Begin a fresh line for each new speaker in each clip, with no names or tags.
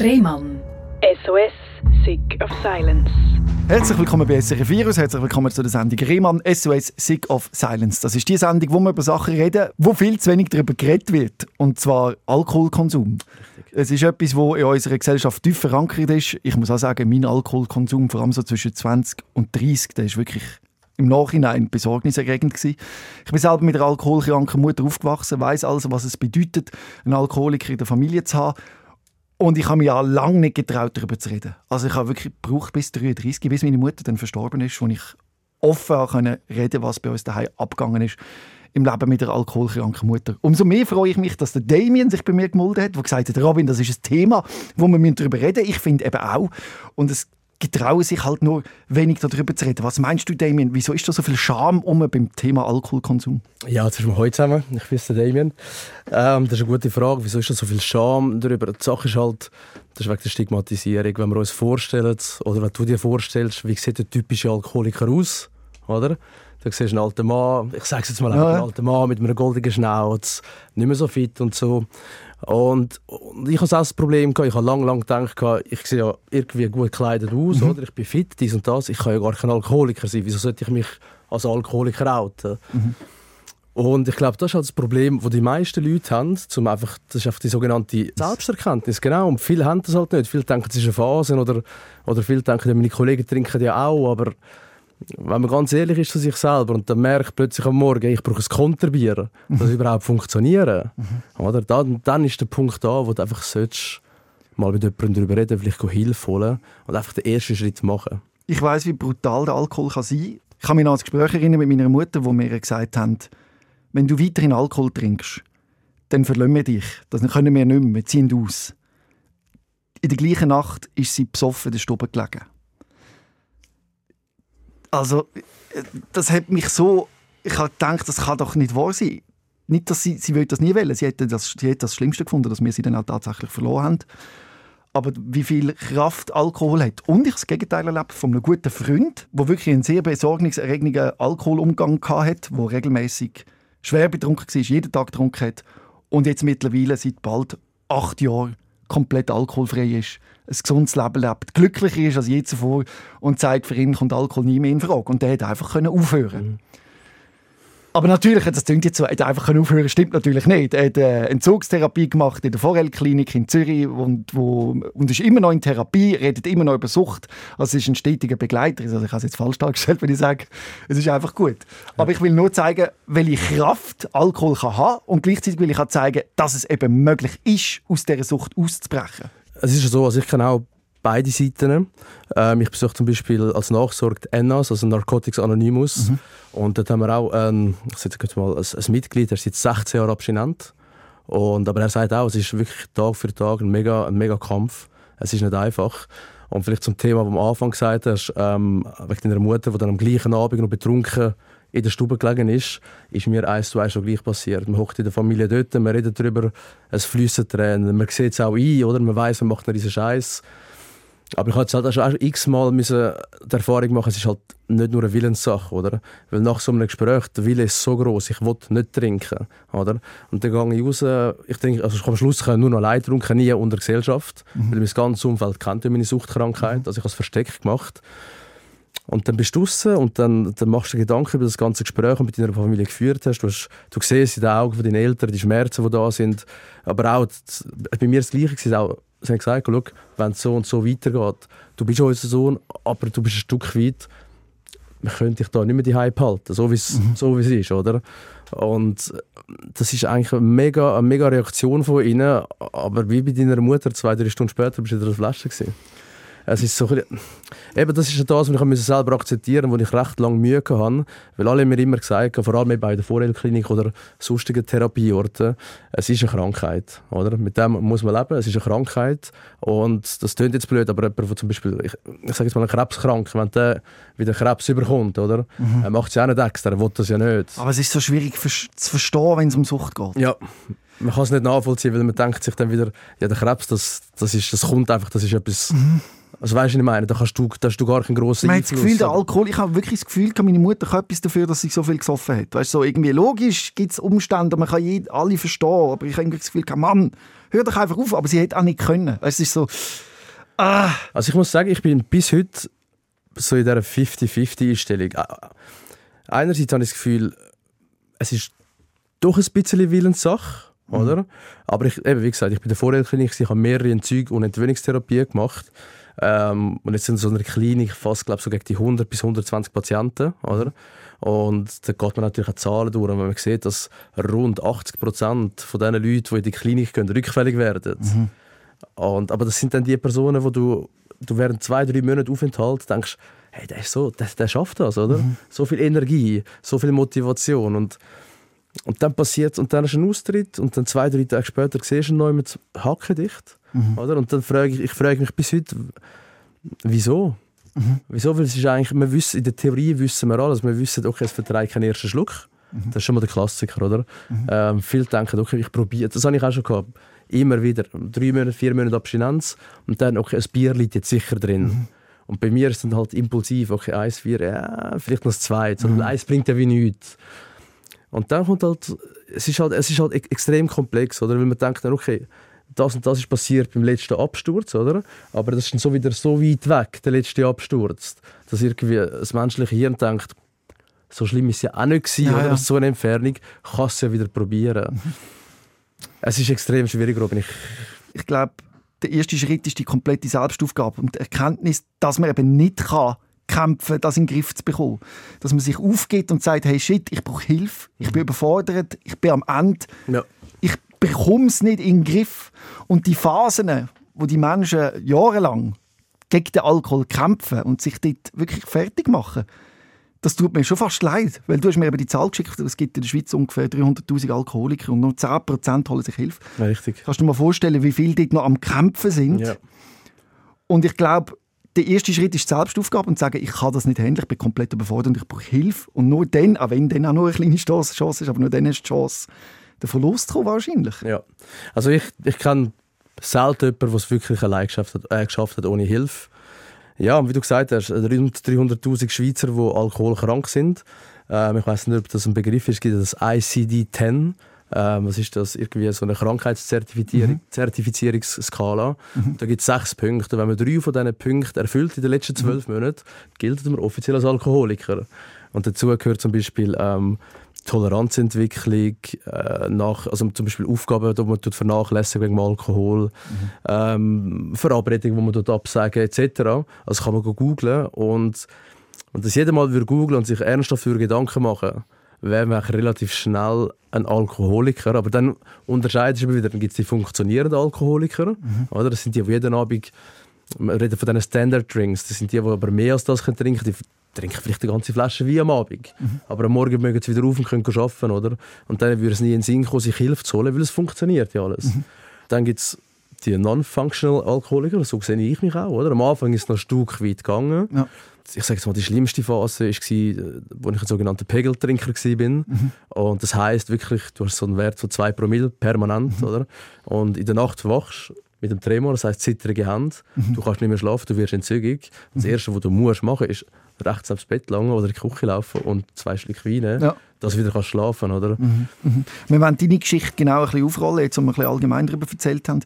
Rehmann.
SOS, Sick of Silence.
Herzlich willkommen bei SRF Virus, herzlich willkommen zu der Sendung Rehmann SOS Sick of Silence. Das ist die Sendung, wo wir über Sachen reden, wo viel zu wenig darüber geredet wird. Und zwar Alkoholkonsum. Es ist etwas, wo in unserer Gesellschaft tief verankert ist. Ich muss auch sagen, mein Alkoholkonsum, vor allem so zwischen 20 und 30, der ist wirklich im Nachhinein besorgniserregend gewesen. Ich bin selber mit einer alkoholkranken Mutter aufgewachsen, weiß also, was es bedeutet, einen Alkoholiker in der Familie zu haben. Und ich habe mich ja lange nicht getraut, darüber zu reden. Also ich habe wirklich gebraucht bis 33, bis meine Mutter dann verstorben ist, wo ich offen können reden was bei uns daheim abgegangen ist im Leben mit der alkoholkranken Mutter. Umso mehr freue ich mich, dass der Damien sich bei mir gemeldet hat, der gesagt hat, Robin, das ist ein Thema, wo wir darüber reden müssen. Ich finde eben auch. Und es getrauen sich halt nur wenig darüber zu reden. Was meinst du, Damien? Wieso ist da so viel Scham um beim Thema Alkoholkonsum?
Ja, jetzt sind wir heute zusammen. Ich bin Damien. Ähm, das ist eine gute Frage. Wieso ist da so viel Scham darüber? Die Sache ist halt, das ist wegen der Stigmatisierung. Wenn wir uns vorstellen, oder wenn du dir vorstellst, wie sieht der typische Alkoholiker aus, oder? Da siehst du einen alten Mann, ich sage es jetzt mal, ja. einen alten Mann mit einem goldenen Schnauz, nicht mehr so fit und so. Und, und ich hatte auch das Problem, gehabt, ich habe lange, lange gedacht, ich sehe ja irgendwie gut gekleidet aus, mhm. oder? ich bin fit, dies und das, ich kann ja gar kein Alkoholiker sein, wieso sollte ich mich als Alkoholiker outen? Mhm. Und ich glaube, das ist halt das Problem, das die meisten Leute haben, zum einfach, das ist einfach die sogenannte Selbsterkenntnis, genau, und viele haben das halt nicht, viele denken, es ist eine Phase, oder, oder viele denken, meine Kollegen trinken ja auch, aber wenn man ganz ehrlich ist zu sich selber und dann merkt plötzlich am Morgen, ich brauche ein Konterbier, mhm. das überhaupt funktionieren, mhm. oder? Dann, dann ist der Punkt da, wo du einfach sollst, mal mit jemandem darüber reden, vielleicht Hilfe holen und einfach den ersten Schritt machen.
Ich weiß, wie brutal der Alkohol kann sein. Ich kann mich noch an das Gespräch erinnern mit meiner Mutter, wo mir gesagt haben, wenn du weiterhin Alkohol trinkst, dann verlassen wir dich. Das können wir nicht mehr, wir ziehen aus. In der gleichen Nacht ist sie besoffen in der Stube gelegen. Also, das hat mich so. Ich habe gedacht, das kann doch nicht wahr sein. Nicht, dass sie, sie das nie wollen. Sie hätte das, sie hätte das Schlimmste gefunden, dass wir sie dann auch tatsächlich verloren haben. Aber wie viel Kraft Alkohol hat. Und ich das Gegenteil erlebt von einem guten Freund, der wirklich einen sehr besorgniserregenden Alkoholumgang hatte, der regelmäßig schwer betrunken war, jeden Tag getrunken hat und jetzt mittlerweile seit bald acht Jahren komplett alkoholfrei ist, ein gesundes Leben lebt, glücklicher ist als je zuvor und zeigt, für ihn kommt Alkohol nie mehr in Frage. Und der hätte einfach aufhören mhm. Aber natürlich, das klingt jetzt so, er hätte einfach aufhören stimmt natürlich nicht. Er hat äh, Entzugstherapie gemacht in der Vorelklinik in Zürich und, wo, und ist immer noch in Therapie, redet immer noch über Sucht. Also es ist ein stetiger Begleiter. Also ich habe es jetzt falsch dargestellt, wenn ich sage, es ist einfach gut. Aber ich will nur zeigen, welche Kraft Alkohol kann haben und gleichzeitig will ich auch zeigen, dass es eben möglich ist, aus dieser Sucht auszubrechen.
Es ist so, also ich kenne auch beide Seiten. Ähm, ich besuche zum Beispiel als Nachsorge NAS, also Narcotics Anonymous. Mhm. Und dort haben wir auch ähm, ich mal, ein, ein Mitglied, der ist seit 16 Jahren abstinent. Und, aber er sagt auch, es ist wirklich Tag für Tag ein mega, ein mega Kampf. Es ist nicht einfach. Und vielleicht zum Thema, das du am Anfang gesagt hast, ähm, wegen deiner Mutter, die dann am gleichen Abend noch betrunken in der Stube gelegen ist, ist mir eins zu eins schon gleich passiert. Man hockt in der Familie dort, man redet darüber, es fließen Tränen, man sieht es auch ein, oder? man weiß, man macht diesen Scheiß. Aber ich hatte halt auch schon x-mal die Erfahrung machen, es ist halt nicht nur eine Willenssache, oder? Weil nach so einem Gespräch, der Wille ist so groß, ich will nicht trinken, oder? Und dann gehe ich raus, ich trinke, also am Schluss kann ich nur noch allein trinken, nie unter Gesellschaft, mhm. weil mein ganzes Umfeld kennt meine Suchtkrankheit, mhm. also ich habe es versteckt gemacht. Und dann bist du draußen und dann, dann machst du dir Gedanken über das ganze Gespräch, das du mit deiner Familie geführt hast. Du, hast, du siehst in den Augen von deinen Eltern die Schmerzen, die da sind. Aber auch, bei mir das Gleiche. Auch, sie haben gesagt, schau, wenn es so und so weitergeht, du bist unser Sohn, aber du bist ein Stück weit, man könnte dich da nicht mehr die Hype halten, so wie es mhm. so es ist, oder? Und das ist eigentlich eine mega, eine mega Reaktion von ihnen, aber wie bei deiner Mutter, zwei, drei Stunden später bist du in der Flasche gewesen. Es ist so, eben das ist das, was ich selber akzeptieren musste, wo ich recht lange Mühe hatte. Weil alle mir immer gesagt haben, vor allem bei der Vorheilklinik oder sonstigen Therapieorten, es ist eine Krankheit. Oder? Mit dem muss man leben, es ist eine Krankheit. Und das klingt jetzt blöd, aber jemand, der zum Beispiel, ich, ich sage jetzt mal, ein Krebskrank, wenn der wieder Krebs überkommt, oder? Mhm. Er macht es ja auch nicht extra, er will das ja nicht.
Aber es ist so schwierig zu verstehen, wenn es um Sucht geht.
Ja, man kann es nicht nachvollziehen, weil man denkt sich dann wieder, ja, der Krebs, das, das, ist, das kommt einfach, das ist etwas... Mhm also weißt du, was ich meine? Da, kannst du, da hast du gar keinen grossen
Einfluss. Das Gefühl, der Alkohol, ich habe wirklich das Gefühl, meine Mutter kann etwas dafür, dass sie so viel gesoffen hat. Weißt, so irgendwie logisch gibt es Umstände, man kann jed, alle verstehen, aber ich habe das Gefühl, Mann, hör doch einfach auf. Aber sie hätte auch nicht können. Es ist so, ah.
Also ich muss sagen, ich bin bis heute so in dieser 50-50-Einstellung. Einerseits habe ich das Gefühl, es ist doch ein bisschen Willenssache, mhm. oder? Aber ich, eben, wie gesagt, ich bin in der Vorhelklinik, ich habe mehrere Entzug- und Entwöhnungstherapie gemacht. Ähm, und jetzt sind so eine Klinik fast, glaube so gegen die 100 bis 120 Patienten, oder? Und da geht man natürlich auch Zahlen durch und man sieht, dass rund 80 Prozent von den Leuten, die in die Klinik gehen, rückfällig werden. Mhm. Und, aber das sind dann die Personen, wo du, du während zwei, drei Monaten Aufenthalt denkst, hey, der, ist so, der, der schafft das, oder? Mhm. So viel Energie, so viel Motivation und und dann passiert und dann ist ein Austritt und dann zwei, drei Tage später siehst du ihn noch mit hackendicht. Mhm. Oder? Und dann frage ich, ich frage mich bis heute, wieso? Mhm. Wieso? Weil es ist eigentlich, wir wissen, in der Theorie wissen wir alles. Wir wissen, okay, es verträgt keinen ersten Schluck. Mhm. Das ist schon mal der Klassiker, oder? Mhm. Ähm, viele denken, okay, ich probiere, das habe ich auch schon gehabt. Immer wieder, drei Monate, vier Monate Abstinenz und dann, okay, ein Bier liegt jetzt sicher drin. Mhm. Und bei mir ist es dann halt impulsiv, okay, eins, vier, ja, vielleicht noch das zweite. Mhm. eins bringt ja wie nichts. Und dann kommt halt, es ist halt, es ist halt extrem komplex, oder? Weil man denkt dann, okay, das und das ist passiert beim letzten Absturz, oder? Aber das ist dann so wieder so weit weg, der letzte Absturz, dass irgendwie das menschliche Hirn denkt, so schlimm ist es ja auch nicht gewesen, ja, oder? Ja. So eine Entfernung kannst du ja wieder probieren. es ist extrem schwierig, Robin. Ich,
ich glaube, der erste Schritt ist die komplette Selbstaufgabe und die Erkenntnis, dass man eben nicht kann kämpfen, das in den Griff zu bekommen. Dass man sich aufgeht und sagt, hey shit, ich brauche Hilfe, ich bin überfordert, ich bin am Ende, ja. ich bekomme es nicht in den Griff. Und die Phasen, wo die Menschen jahrelang gegen den Alkohol kämpfen und sich dort wirklich fertig machen, das tut mir schon fast leid, weil du hast mir eben die Zahl geschickt, es gibt in der Schweiz ungefähr 300'000 Alkoholiker und nur 10% holen sich Hilfe.
Richtig.
Kannst du dir mal vorstellen, wie viele dort noch am Kämpfen sind? Ja. Und ich glaube, der erste Schritt ist die Selbstaufgabe und sagen, ich kann das nicht handeln, ich bin komplett überfordert und ich brauche Hilfe. Und nur dann, auch wenn dann auch nur eine kleine Chance ist, aber nur dann ist die Chance, den Verlust kommen, wahrscheinlich.
Ja, also ich, ich kenne selten jemanden, der es wirklich allein geschafft hat, äh, geschafft hat, ohne Hilfe. Ja, und wie du gesagt hast, rund 300'000 Schweizer, die alkoholkrank sind. Ähm, ich weiß nicht, ob das ein Begriff ist, es gibt das ICD-10. Ähm, was ist das? Irgendwie so eine Krankheitszertifizierungsskala. Mhm. mhm. Da gibt es sechs Punkte. Wenn man drei von diesen Punkten erfüllt in den letzten zwölf mhm. Monaten, gilt man offiziell als Alkoholiker. Und dazu gehört zum Beispiel ähm, Toleranzentwicklung, äh, nach, also zum Beispiel Aufgaben, die man vernachlässigt wegen Alkohol, mhm. ähm, Verabredungen, die man dort absagen etc. Also kann man googlen und, und das jeder mal googlen und sich ernsthaft für Gedanken machen wäre man relativ schnell ein Alkoholiker. Aber dann unterscheidest du wieder, dann gibt es die funktionierenden Alkoholiker. Mhm. Oder? Das sind die, die jeden Abend, wir reden von diesen Standard Drinks, das sind die, die aber mehr als das trinken können. Trinken vielleicht eine ganze Flasche wie am Abend. Mhm. Aber am Morgen mögen sie wieder auf und können arbeiten. Oder? Und dann würde es nie in den Sinn kommen, sich Hilfe zu holen, weil es funktioniert ja alles. Mhm. Dann gibt es die Non-Functional Alkoholiker, so sehe ich mich auch. Oder? Am Anfang ist es noch ein Stück weit gegangen. Ja ich sage mal, die schlimmste Phase war, als ich ein sogenannter Pegeltrinker war. Mhm. Und das heisst wirklich, du hast so einen Wert von 2 Promille permanent. Mhm. Oder? Und in der Nacht wachst mit dem Tremor, das heisst zittrige Hände. Mhm. Du kannst nicht mehr schlafen, du wirst entzügig. Das mhm. Erste, was du musst machen ist rechts aufs Bett langen oder in die Küche laufen und zwei Schluck Wein ja. dass du wieder kannst schlafen oder?
Mhm. Mhm. Wir wollen deine Geschichte genau ein bisschen aufrollen, jetzt, wo wir ein bisschen allgemein darüber erzählt haben.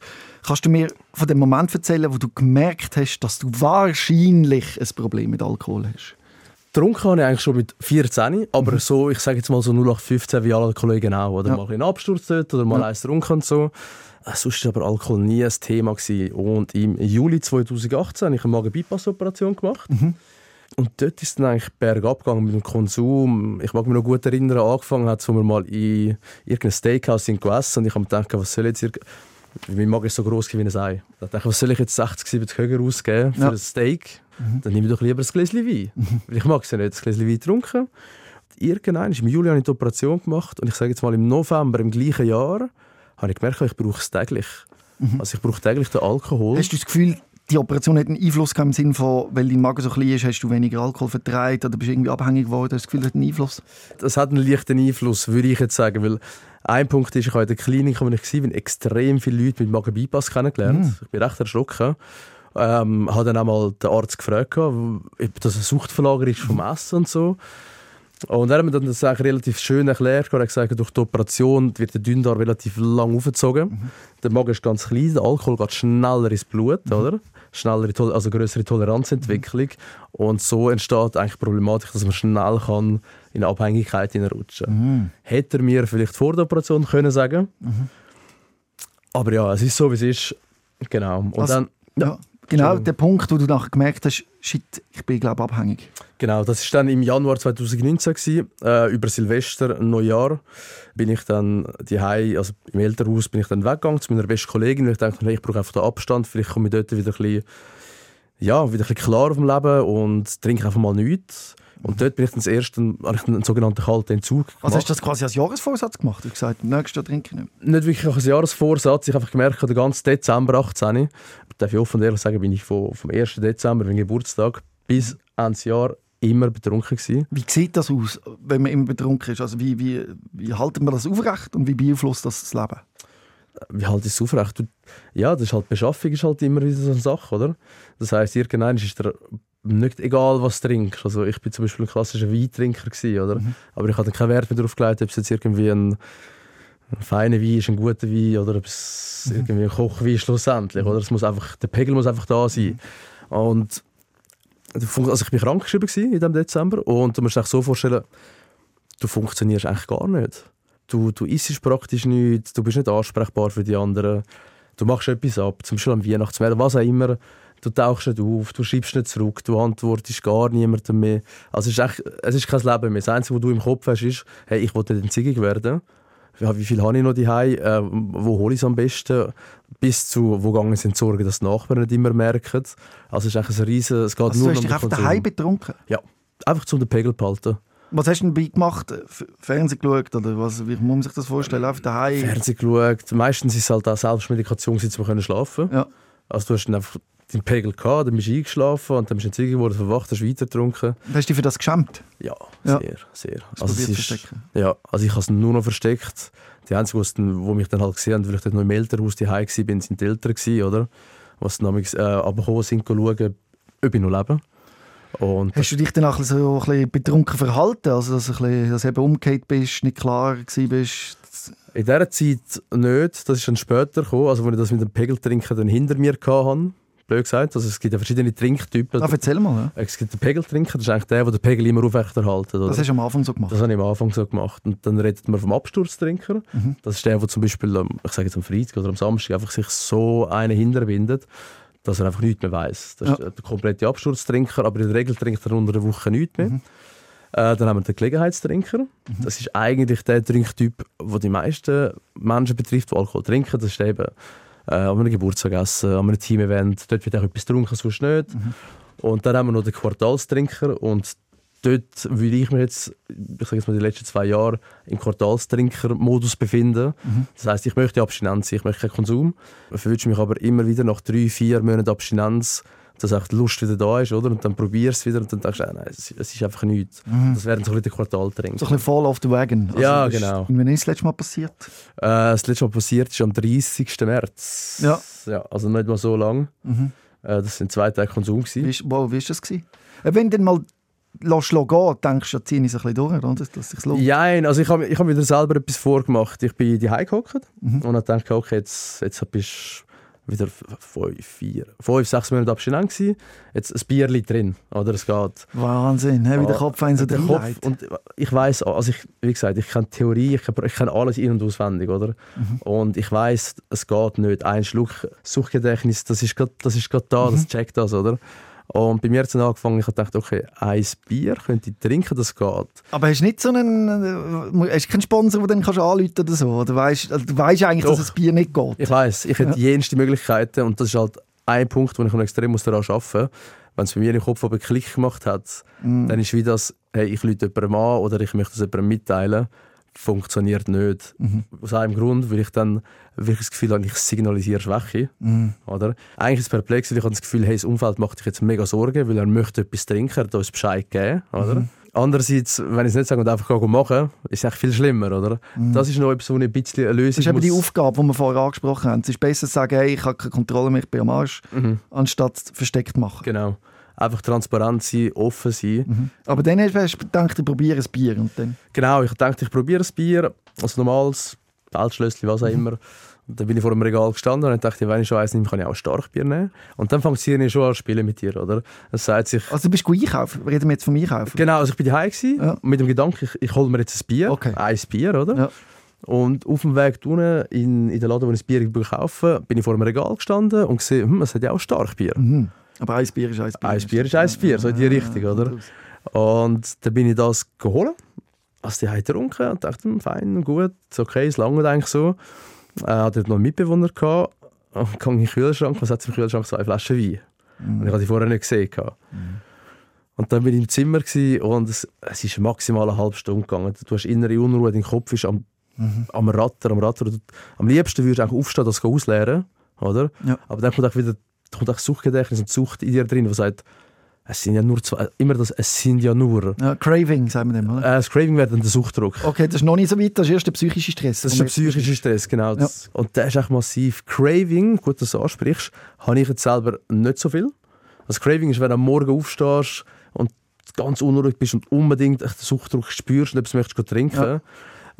Kannst du mir von dem Moment erzählen, wo du gemerkt hast, dass du wahrscheinlich ein Problem mit Alkohol hast?
Getrunken habe ich eigentlich schon mit 14, aber mhm. so, ich sage jetzt mal so 0815 wie alle Kollegen auch. Oder ja. mal einen Absturz dort oder mal ja. eins getrunken und so. Äh, sonst war aber Alkohol nie ein Thema. Gewesen. Und im Juli 2018 habe ich eine Magen-Bypass-Operation gemacht. Mhm. Und dort ist es dann eigentlich bergab gegangen mit dem Konsum. Ich mag mich noch gut erinnern, angefangen hat, wo wir mal in irgendeinem Steakhouse sind gegessen und ich habe mir gedacht, was soll jetzt mein Magen ist so groß wie ein Ei. Ich dachte, was soll ich jetzt 60, 70 Höger ausgeben für ja. ein Steak? Mhm. Dann nehme ich doch lieber ein Gläschen Wein. Mhm. Weil ich mag es ja nicht, ein Gläschen Wein trinken. Irgendwann, im Juli habe ich die Operation gemacht und ich sage jetzt mal im November im gleichen Jahr, habe ich gemerkt, ich brauche es täglich. Mhm. Also ich brauche täglich den Alkohol.
Hast du das Gefühl, die Operation hat einen Einfluss im Sinne von, weil dein Magen so klein ist, hast du weniger Alkohol vertreibt oder bist du irgendwie abhängig geworden? Hast du das Gefühl, das hat einen Einfluss?
Das hat einen leichten Einfluss, würde ich jetzt sagen, weil ein Punkt ist, ich habe in der Klinik, wo ich war, extrem viele Leute mit Magen-Bypass kennengelernt. Mm. Ich bin recht erschrocken. Ähm, habe dann auch mal den Arzt gefragt, ob das eine Suchtverlagerung ist vom Essen und so. Und er hat mir dann das eigentlich relativ schön erklärt. Er hat gesagt, durch die Operation wird der Dünndarm relativ lang aufgezogen.
Mhm.
Der Magen ist ganz klein, der Alkohol geht schneller ins Blut,
Mhm.
oder? Schnellere, also größere Toleranzentwicklung. Und so entsteht eigentlich die Problematik, dass man schnell kann in Abhängigkeit hineinrutschen kann.
Mhm.
Hätte er mir vielleicht vor der Operation können sagen Aber ja, es ist so, wie es ist. Genau. Und
Also-
dann,
Ja. Genau, der Punkt, wo du nachher gemerkt hast, shit, ich bin, glaube abhängig.
Genau, das ist dann im Januar 2019 gewesen, äh, über Silvester, Neujahr, bin ich dann die also im Elternhaus bin ich dann weggegangen zu meiner besten Kollegin, weil ich dachte, hey, ich brauche einfach den Abstand, vielleicht komme ich dort wieder ein bisschen, ja, wieder ein bisschen klar auf dem Leben und trinke einfach mal nichts. Und dort bin ich dann das erste, habe ich einen sogenannten kalten Entzug gemacht.
Also hast du das quasi als Jahresvorsatz gemacht? Du hast gesagt, nächstes Jahr trinke ich nicht
nicht wirklich als Jahresvorsatz. Ich habe einfach gemerkt, den ganzen Dezember 18, darf ich offen und ehrlich sagen, bin ich vom, vom 1. Dezember, meinem Geburtstag, bis Ende Jahr immer betrunken gewesen.
Wie sieht das aus, wenn man immer betrunken ist? Also wie, wie, wie halten wir das aufrecht und wie beeinflusst das das Leben?
wie halt ist es aufrecht? Ja, das ist halt Beschaffung ist halt immer wieder so eine Sache, oder? Das heisst, irgendwann ist dir nicht egal, was du trinkst. Also ich bin zum Beispiel ein klassischer Weintrinker gewesen, oder? Aber ich hatte keinen Wert mehr darauf gelegt, ob es jetzt irgendwie ein, ein feiner Wein ist, ein guter Wein oder ob es irgendwie ein Kochwein ist schlussendlich, oder? Es muss einfach, der Pegel muss einfach da sein. Und du fun- also ich war krank geschrieben gewesen in diesem Dezember und du musst dir so vorstellen, du funktionierst eigentlich gar nicht. Du, du isst praktisch nichts, du bist nicht ansprechbar für die anderen. Du machst etwas ab, zum Beispiel am Weihnachtsmarkt, was auch immer. Du tauchst nicht auf, du schreibst nicht zurück, du antwortest gar niemandem mehr. Also es ist, echt, es ist kein Leben mehr. Das Einzige, was du im Kopf hast, ist, hey, ich wollte entzügig werden. Wie viel habe ich noch daheim? Äh, wo hole ich es am besten? Bis zu, wo gegangen sind Sorgen, dass die Nachbarn nicht immer merken. Also es ist eigentlich ein riesen, es geht
Also
nur
du hast
um
dich einfach daheim betrunken?
Ja, einfach zum den Pegel behalten.
Was hast du denn gemacht? Fernsehen geschaut? Oder was, wie muss man sich das vorstellen? Einfach daheim?
Fernsehen geschaut. Meistens ist es halt auch Selbstmedikation, um können schlafen
Ja.
Also du hast dann einfach deinen Pegel gehabt, dann bist du eingeschlafen und dann bist du entzügig geworden, verwacht, hast weiter getrunken.
Hast du dich für das geschämt?
Ja,
Ja.
sehr, sehr.
Hast
Also es
zu
ist,
verstecken?
ja, also ich habe es nur noch versteckt. Die Einzigen, die mich dann halt gesehen haben, weil ich dort noch im Elternhaus daheim war, bin, sind die Eltern gewesen, oder? Was dann äh, abgekommen sind, schauen, ob ich noch lebe. Und
Hast du dich dann auch so ein bisschen betrunken verhalten? Also dass du, ein bisschen, dass du eben umgekehrt bist, nicht klar bist?
In dieser Zeit nicht. Das ist dann später gekommen, also als ich das mit dem Pegeltrinken dann hinter mir hatte. Blöd gesagt. Also es gibt ja verschiedene Trinktypen.
Ah, erzähl mal. Ja.
Es gibt den Pegeltrinker, das ist eigentlich der, der den Pegel immer aufrechterhalten. Oder?
Das hast du am Anfang so gemacht.
Das habe ich am Anfang so gemacht. Und dann redet man vom Absturztrinker.
Mhm.
Das ist der, der zum Beispiel, am- ich sage jetzt am Freitag oder am Samstag, einfach sich so einen hinterbindet, dass er einfach nichts mehr weiß. Das ist
Ja.
der komplette Absturztrinker, aber in der Regel trinkt er unter der Woche nichts mehr.
Mhm.
Äh, dann haben wir den Gelegenheitstrinker. Das ist eigentlich der Trinktyp, der die meisten Menschen betrifft, die Alkohol trinken. Das ist eben äh, an einem Geburtstag essen, an einem Teamevent. Dort wird auch etwas getrunken, sonst nicht. Und dann haben wir noch den Quartalstrinker und dort würde ich mich jetzt, ich sage jetzt mal die letzten zwei Jahre, im Quartalstrinker-Modus befinden. Das heißt, ich möchte Abstinenz, ich möchte keinen Konsum. Ich wünsche mich aber immer wieder nach drei, vier Monaten Abstinenz, dass auch die Lust wieder da ist, oder? Und dann probierst du es wieder und dann denkst du, ah, nein, es, es ist einfach nichts. Das wäre dann so ein bisschen der Quartaltrinker.
So ein bisschen fall off the wagon. Also,
Ja,
das
genau.
Und wann ist das letzte Mal passiert?
Äh, das letzte Mal passiert ist am 30. März.
Ja.
ja also nicht mal so lang.
Mhm.
Äh, das sind zwei Tage Konsum.
Wie,
Gewesen.
ist- wow, wie ist das gewesen? Äh, Wenn du dann mal lässt gehen, denkst du, zieh ich es ein bisschen durch, oder? dass es sich lohnt.
Ja, also ich habe ich hab mir selber etwas vorgemacht. Ich bin die gehockt
Mhm.
und habe gedacht, okay, jetzt, jetzt bist du wieder fünf, vier, fünf, sechs Monate abstinent gewesen. Jetzt ein Bierli drin, oder? Es geht.
Wahnsinn, wie der
Ah,
Kopf einen so
der. Kopf, und ich weiß, also ich, wie gesagt, ich kenne Theorie, ich kenne, ich kenne alles in- und auswendig, oder?
Mhm.
Und ich weiß, es geht nicht. Ein Schluck Suchtgedächtnis, das ist gerade, das ist gerade da,
Mhm.
das checkt das, oder? Und bei mir hat es dann angefangen, ich habe gedacht, okay, ein Bier könnte ich trinken, das geht.
Aber hast du nicht so einen, äh, hast du keinen Sponsor, den du kannst anrufen oder so? Oder weißt, also, du weißt eigentlich, dass
Doch.
das Bier nicht geht?
Ich weiß, ich hätte
Ja.
jenste Möglichkeiten und das ist halt ein Punkt, wo ich noch extrem muss daran arbeiten muss. Wenn es bei mir im Kopf aber Klick gemacht hat,
Mhm.
dann ist wie das, hey, ich rufe jemandem an oder ich möchte das jemandem mitteilen, funktioniert nicht.
Mhm.
Aus einem Grund, weil ich dann wirklich das Gefühl habe, ich signalisiere Schwäche.
Mhm.
Oder? Eigentlich ist es perplex, weil ich habe das Gefühl, hey, das Umfeld macht sich jetzt mega Sorgen, weil er möchte etwas trinken, er hat uns Bescheid geben. Oder?
Mhm.
Andererseits, wenn ich es nicht sage und einfach machen, ist es echt viel schlimmer. Oder? Das ist noch etwas, wo ich ein bisschen eine Lösung.
Das ist eben die Aufgabe, die wir vorher angesprochen haben. Es ist besser zu sagen, hey, ich habe keine Kontrolle mehr, ich bin am Arsch,
Mhm.
anstatt versteckt machen.
Genau. Einfach transparent sein, offen sein.
Mhm. Aber dann hast du gedacht, ich probiere ein Bier und dann...
Genau, ich dachte, ich probiere ein Bier, also normales, Feldschlössli, was auch
Mhm.
immer. Und dann bin ich vor dem Regal gestanden und dachte, wenn ich schon eins nehme, kann ich auch ein Starkbier nehmen. Und dann fängt ich schon an spielen mit dir, oder? Es sagt sich...
Also du bist gut einkaufen, reden wir jetzt vom Einkaufen?
Genau, also ich bin daheim gewesen,
Ja.
mit dem Gedanken, ich, ich hole mir jetzt ein Bier,
Okay.
ein Bier, oder?
Ja.
Und auf dem Weg unten in, in den Laden, wo ich das Bier kaufe, bin ich vor dem Regal gestanden und gesehen, hm, es hat ja auch Starkbier.
Mhm. Aber ein Bier ist ein Bier.
Ein Bier ist ein Bier, so in die
Ah,
Richtung, oder? Und dann bin ich das geholt, also die haben getrunken und dachte, hm, fein, gut, okay, es lange eigentlich so. Äh, hatte noch einen Mitbewohner gehabt, und kam in den Kühlschrank, was hat im Kühlschrank? Zwei Flaschen Wein. Und ich hatte die vorher nicht gesehen. gehabt. Und dann bin ich im Zimmer und es, es ist maximal eine halbe Stunde gegangen. Du hast innere Unruhe, dein Kopf ist am, am Ratter, am Ratter. Am liebsten würdest du eigentlich aufstehen, das ausleeren, oder?
Ja.
Aber dann kommt auch wieder kommt auch Suchtgedächtnis und Sucht in dir drin, die sagt, es sind ja nur zwei, immer das, es sind ja nur.
Ja, Craving, sagen wir dem,
Äh,
oder?
das Craving wird dann der Suchtdruck.
Okay, das ist noch nicht so weit, das ist erst der psychische Stress.
Das ist der psychische Stress, genau. Das, Und der ist echt massiv. Craving, gut, dass du das ansprichst, habe ich jetzt selber nicht so viel. Also Craving ist, wenn du am Morgen aufstehst und ganz unruhig bist und unbedingt echt den Suchtdruck spürst und etwas möchtest trinken.
Ja.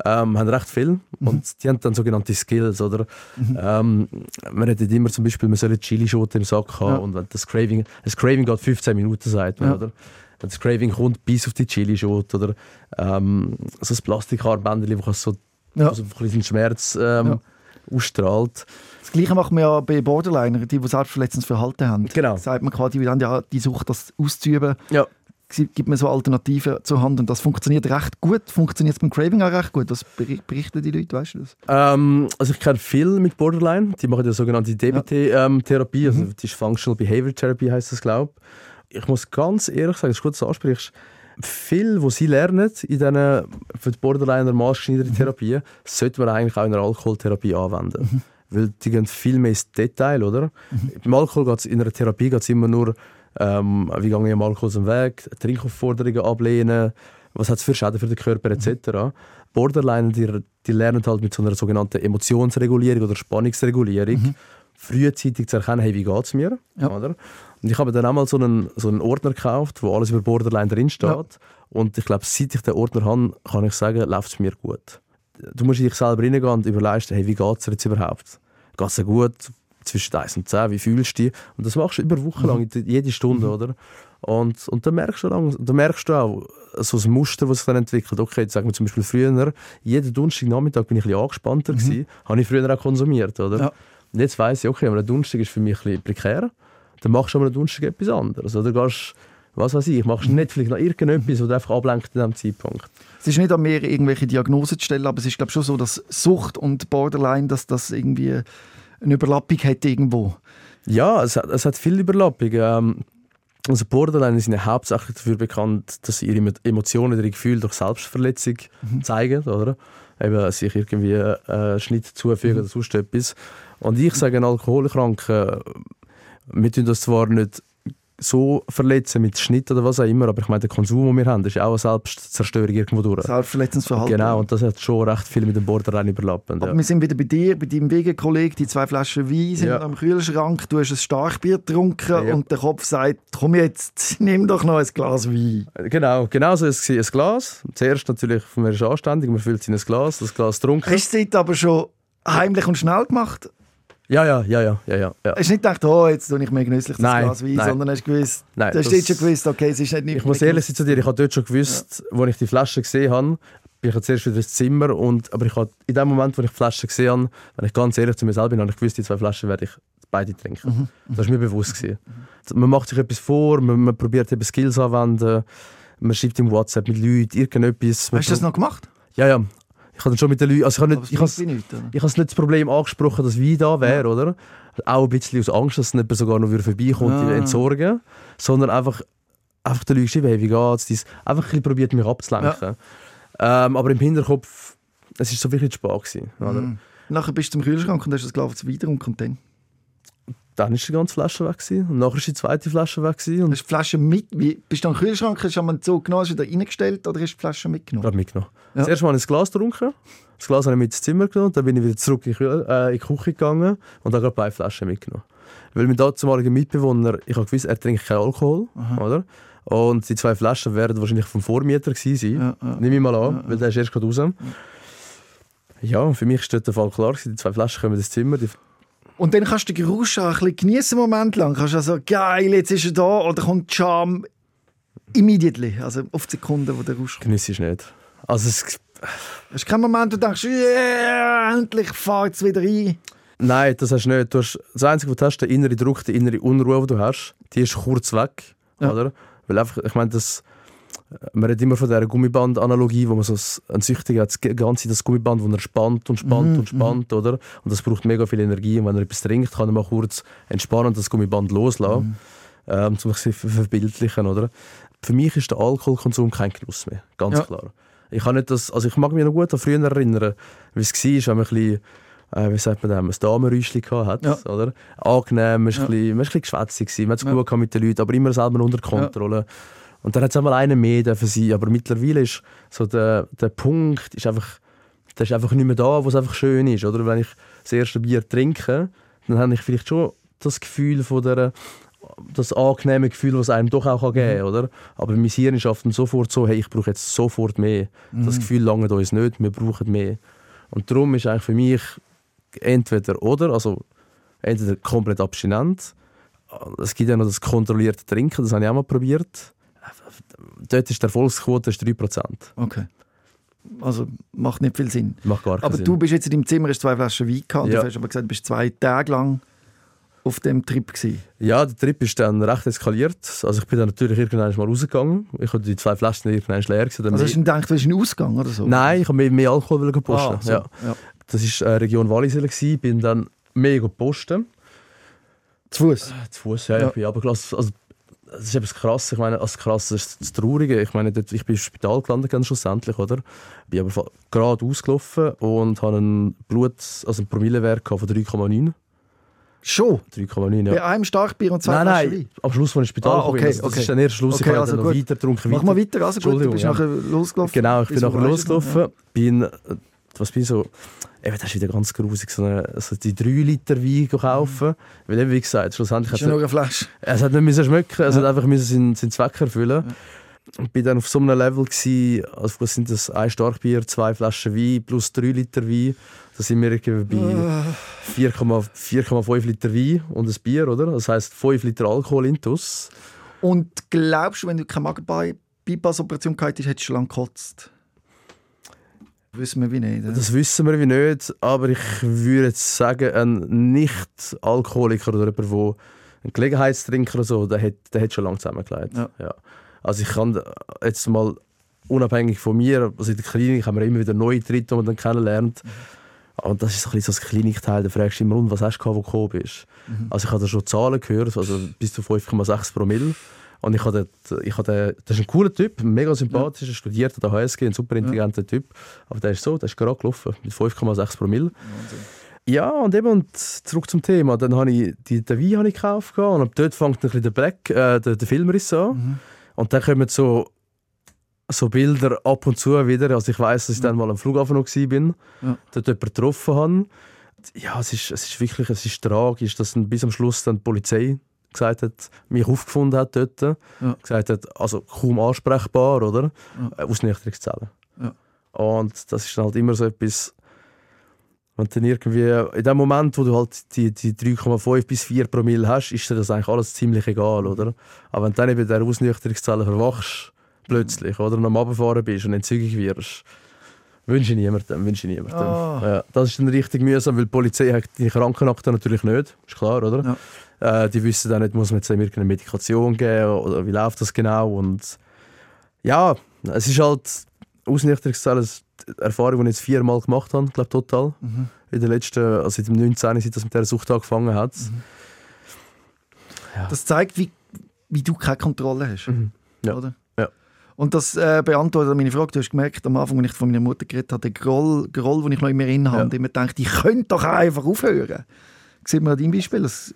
Ähm, haben recht viel und die haben dann sogenannte Skills oder ähm, man redet immer zum Beispiel man soll eine Chili-Schote im Sack haben
Ja.
und wenn das Craving das Craving geht 15 Minuten sagt man
Ja.
oder wenn das Craving kommt bis auf die Chili-Schote oder ähm, so ein Plastikarmbändchen, wo so
Ja.
also ein bisschen Schmerz ähm, ausstrahlt.
Das Gleiche machen wir ja bei Borderliner, die, die selbstverletzendes Verhalten haben.
Genau.
Sagt man quasi, die haben ja die Sucht, das auszuüben.
Ja.
Gibt mir so Alternativen zur Hand und das funktioniert recht gut. Funktioniert es beim Craving auch recht gut? Was beri- berichten die Leute, weißt du das?
Ähm, also ich kenne viel mit Borderline. Die machen ja sogenannte DBT-Therapie, also
Mhm.
das ist Functional Behavior Therapy heißt das, glaube ich. Ich muss ganz ehrlich sagen, es ist gut, dass du das ansprichst. Viel, was sie lernen in diesen für die Borderliner maßgeschneiderten
Mhm.
Therapien, sollte man eigentlich auch in einer Alkoholtherapie anwenden. Weil die gehen viel mehr ins Detail, oder?
Mhm.
Beim Alkohol geht's, in einer Therapie geht es immer nur, ähm, wie gehe ich Alkohol aus dem Weg, Trinkaufforderungen ablehnen, was hat es für Schäden für den Körper etc. Borderline, die, die lernen halt mit so einer sogenannten Emotionsregulierung oder Spannungsregulierung frühzeitig zu erkennen, hey, wie geht es mir?
Ja.
Oder? Und ich habe dann einmal so einen, so einen Ordner gekauft, wo alles über Borderline drinsteht.
Ja.
Und ich glaube, seit ich den Ordner habe, kann ich sagen, läuft es mir gut. Du musst in dich selber reingehen und überlegst, hey, wie geht es dir jetzt überhaupt? Geht es dir gut? Zwischen 1 und 10, wie fühlst du dich? Und das machst du über Wochen lang, jede Stunde, oder? Und, und dann merkst du lang, dann merkst du auch so ein Muster, das sich dann entwickelt. Okay, jetzt sagen wir zum Beispiel früher, jeden Donnerstagnachmittag bin ich ein bisschen angespannter gewesen, habe ich früher auch konsumiert, oder?
Ja.
Und jetzt weiss ich, okay, am Donnerstag ist für mich ein bisschen prekär, dann machst du am Donnerstag etwas anderes. Oder gehst, was weiß ich, machst Netflix noch irgendetwas, was dich einfach ablenkt in diesem Zeitpunkt.
Es ist nicht an mir, irgendwelche Diagnosen zu stellen, aber es ist glaube schon so, dass Sucht und Borderline, dass das irgendwie eine Überlappung hat irgendwo.
Ja, es hat, es hat viel Überlappung. Ähm, also Borderline sind hauptsächlich dafür bekannt, dass sie ihre Emo- Emotionen, ihre Gefühle durch Selbstverletzung zeigen, oder? Eben sich irgendwie äh, Schnitt zufügen oder sonst etwas. Und ich sage einen Alkoholkranken, wir tun das zwar nicht so verletzen mit Schnitt oder was auch immer, aber ich meine, der Konsum, den wir haben, ist auch eine Selbstzerstörung irgendwo durch.
Selbstverletzendes Verhalten.
Genau, und das hat schon recht viel mit dem Borderline überlappend.
Aber
Ja.
wir sind wieder bei dir, bei deinem Wegenkollegen, die zwei Flaschen Wein sind
Ja.
am Kühlschrank, du hast ein Starkbier getrunken
Ja.
und der Kopf sagt, komm jetzt, nimm doch noch ein Glas Wein.
Genau, genau so war es. Ein Glas. Zuerst natürlich, man ist anständig, man füllt in ein Glas, das Glas trunken.
Hast du es aber schon heimlich und schnell gemacht?
Ja, ja, ja, ja, ja, ja. ja.
Hast du nicht gedacht, oh, jetzt tue ich mir genüsslich das
Nein,
Glas Wein,
nein.
sondern hast gewusst,
Nein,
hast
das-
schon gewusst, okay, es ist nicht
Ich muss ehrlich sein zu dir, ich habe dort schon gewusst, als ich die Flasche gesehen habe, bin ich zuerst wieder ins Zimmer und, aber ich habe, in dem Moment, wo ich die Flasche gesehen habe, wenn ich ganz ehrlich zu mir selber bin, habe ich gewusst, die zwei Flaschen werde ich beide trinken. Das war mir bewusst. Gewesen. Man macht sich etwas vor, man, man probiert eben Skills anwenden, man schreibt im WhatsApp mit Leuten irgendetwas.
Hast du das noch gemacht?
Ja, ja. Ich habe schon mit den Leuten, also ich habe nicht, ich
wie nichts, oder?
ich habe nicht das Problem angesprochen, dass Wein da wäre, oder? Auch ein bisschen aus Angst, dass jemand sogar noch wieder vorbeikommt,
Ah.
die entsorgen. Sondern einfach, einfach den Leuten geschrieben, hey, wie geht's? Dies, einfach ein bisschen probiert, mich abzulenken. Ähm, aber im Hinterkopf, es war so wirklich zu spät. Gewesen?
Mhm. Nachher bist du im Kühlschrank und hast das Glas getrunken und dann?
Dann war die ganze Flasche weg. Gewesen. Und nachher war die zweite Flasche weg. Gewesen. Und
Hast du die Flasche mit? Wie, bist du am Kühlschrank, hast du am Zug genommen, hast wieder reingestellt oder hast du die Flasche mitgenommen?
gerade mitgenommen.
Ja.
Zuerst mal habe ich das Glas getrunken. Das Glas habe ich mit ins Zimmer genommen. Dann bin ich wieder zurück in die, äh, in die Küche gegangen und habe gerade beide Flaschen mitgenommen. Weil mein damaliger Mitbewohner, ich habe gewusst, er trinkt keinen Alkohol. Oder? Und die zwei Flaschen werden wahrscheinlich vom Vormieter gewesen sein.
Ja, ja.
Nehme ich mal an, weil der ist erst gerade raus. Ja, für mich war dort der Fall klar. gewesen. Die zwei Flaschen kommen ins Zimmer.
Und dann kannst du den Geruch auch ein bisschen genießen, einen Moment lang. Kannst du also, geil, jetzt ist er da, oder kommt die Scham immediately, also auf die Sekunde, wo der Rausch kommt.
genieße ich nicht. Also es,
Hast du keinen Moment, wo du denkst, yeah, endlich fahrt es wieder rein?
Nein, das hast du nicht. Du hast, das Einzige, was du hast, der innere Druck, die innere Unruhe, die du hast, die ist kurz weg.
Ja.
Oder? Weil einfach, ich meine, das, man redet immer von dieser Gummiband-Analogie, wo man so ein Süchtiger hat, das ganze das Gummiband, wo er spannt und spannt
Mhm,
und spannt, oder? Und das braucht mega viel Energie. Und wenn er etwas trinkt, kann er mal kurz entspannen, das Gummiband loslassen,
Mhm.
ähm, um sich zu ver- verbildlichen, oder? Für mich ist der Alkoholkonsum kein Genuss mehr, ganz
Ja.
klar. Ich kann nicht das, also ich mag mich noch gut an früher erinnern, wie es war, wenn man ein bisschen äh, wie sagt man dem, ein Damenräuschchen gehabt hat,
Ja.
oder? Angenehm, man war
Ja.
ein bisschen, bisschen geschwätzig, man hat es
Ja.
gut mit den Leuten, aber immer selber unter Kontrolle. Und dann hat es einmal einen mehr dürfen sein, aber mittlerweile ist so der, der Punkt, ist einfach, der ist einfach nicht mehr da, wo es einfach schön ist, oder? Wenn ich das erste Bier trinke, dann habe ich vielleicht schon das Gefühl von der, das angenehme Gefühl, was einem doch auch geben kann, oder? Aber mein Hirn schafft dann sofort so, hey, ich brauche jetzt sofort mehr. Das Gefühl lange uns nicht, wir brauchen mehr. Und darum ist eigentlich für mich entweder oder, also entweder komplett abstinent. Es gibt ja noch das kontrollierte Trinken, das habe ich auch mal probiert. Dort ist die Erfolgsquote ist 3%.
Okay. Also macht nicht viel Sinn.
Macht gar keinen
Aber
Sinn.
du bist jetzt in deinem Zimmer, hast zwei Flaschen Wein gehabt.
Ja.
Du hast aber gesagt, du bist zwei Tage lang auf dem Trip gewesen.
Ja, der Trip ist dann recht eskaliert. Also ich bin dann natürlich irgendwann mal rausgegangen. Ich hatte die zwei Flaschen irgendwann leer. Gewesen,
Also hast du gedacht, du bist in den Ausgang oder so?
Nein, ich habe mehr, mehr Alkohol wollen posten.
Ah, so.
ja.
ja.
Das war äh, Region Walliselle. Ich bin dann mega posten.
Zu Fuß.
Zu Fuß, ja,
Ja.
ich bin runtergelassen. Also, das ist eben das Krasse. Ich meine, das Krasse ist das Traurige. Ich meine, ich bin im Spital gelandet ganz schlussendlich, oder? Bin aber gerade ausgelaufen und hatte einen Blut, also einen Promillewert von 3,9.
Schon?
3,9,
Bei
ja.
einem Starkbier und zwei
Nein, nein,
Wein?
am Schluss, als ich ins Spital
Ah,
bin,
okay,
also das
okay.
ist dann erst Schluss,
Okay,
ich habe
also
dann noch
gut.
weiter getrunken.
Mach mal weiter. Also gut, du bist
ja.
nachher losgelaufen.
Genau, ich bin nachher losgelaufen, bin, äh, was bin ich so, eben, das ist wieder ganz grusig, so, eine, die 3 Liter Wein kaufen, weil eben, wie gesagt, schlussendlich hat
ja nur eine Flasche.
es hat nicht müssen schmecken, es
Ja.
hat einfach müssen seinen, seinen Zweck erfüllen. Und bin dann auf so einem Level gsi, also was sind das, ein Starkbier, zwei Flaschen Wein plus 3 Liter Wein, da sind wir irgendwie bei
Ah.
4,5 4,5 Liter Wein und ein Bier, oder? Das heisst 5 Liter Alkohol intus.
Und glaubst du, wenn du keine Magen-Bypass-Operation gehabt hättest, hättest du lang gekotzt? Wissen wir wie nicht. oder?
Das wissen wir wie nicht, aber ich würde jetzt sagen, ein Nicht-Alkoholiker oder jemand, der ein Gelegenheitstrinker oder so, der hat, der hat schon lange zusammengelegt.
Ja.
Also ich kann jetzt mal unabhängig von mir, also in der Klinik haben wir immer wieder neue Tritte, die man dann kennenlernt. Und das ist so ein bisschen so das Klinikteil, da fragst du immer, was hast du gehabt, wo du gekommen bist? Also ich habe da schon Zahlen gehört, also bis zu 5,6 Promille. Und ich habe ich habe das ist ein cooler Typ, ein mega sympathischer, ja. studiert an der HSG, ein super intelligenter Typ. Aber der ist so, der ist gerade gelaufen, mit 5,6 Promille. Ja, und eben und zurück zum Thema. Dann habe ich die, den Wein habe ich gekauft und ab dort fängt ein bisschen der Black, äh, der, der Filmriss an. Und dann kommen so, so Bilder ab und zu wieder. Also ich weiß, dass ich dann mal am Flughafen noch war, bin,
Ja.
dort jemanden getroffen habe. Ja, es ist, es ist wirklich es ist tragisch, dass dann bis am Schluss dann die Polizei gesagt hat, mich aufgefunden hat dort.
Ja.
Gesagt hat, also kaum ansprechbar, oder?
Ja.
Äh, Aus Nüchterungszellen.
Ja.
Und das ist dann halt immer so etwas, wenn dann irgendwie, in dem Moment, wo du halt die, die 3,5 bis 4 Promille hast, ist dir das eigentlich alles ziemlich egal, oder? Aber wenn du dann eben dieser Ausnüchterungszelle verwachst, plötzlich, oder? Und am Abfahren bist und entzügig wirst, wünsche ich niemandem, wünsche ich niemandem.
Ah.
Ja, das ist dann richtig mühsam, weil die Polizei hat die Krankenakte natürlich nicht, ist klar, oder? Äh, die wissen dann nicht, muss man jetzt irgendeine Medikation geben oder wie läuft das genau und ja, es ist halt ist die Erfahrung, die ich jetzt viermal gemacht habe, glaube total.
Mhm.
In den letzten, also seit dem 19, seit das mit dieser Sucht angefangen hat. Ja.
Das zeigt, wie, wie du keine Kontrolle hast.
Mhm. Ja.
Oder?
Ja.
Und das äh, beantwortet meine Frage. Du hast gemerkt, am Anfang, als ich von meiner Mutter geredet habe, der Groll, Groll den ich noch immer in habe,
Ja.
und immer denkt, ich könnte doch einfach aufhören. Sieht man an deinem Beispiel, das,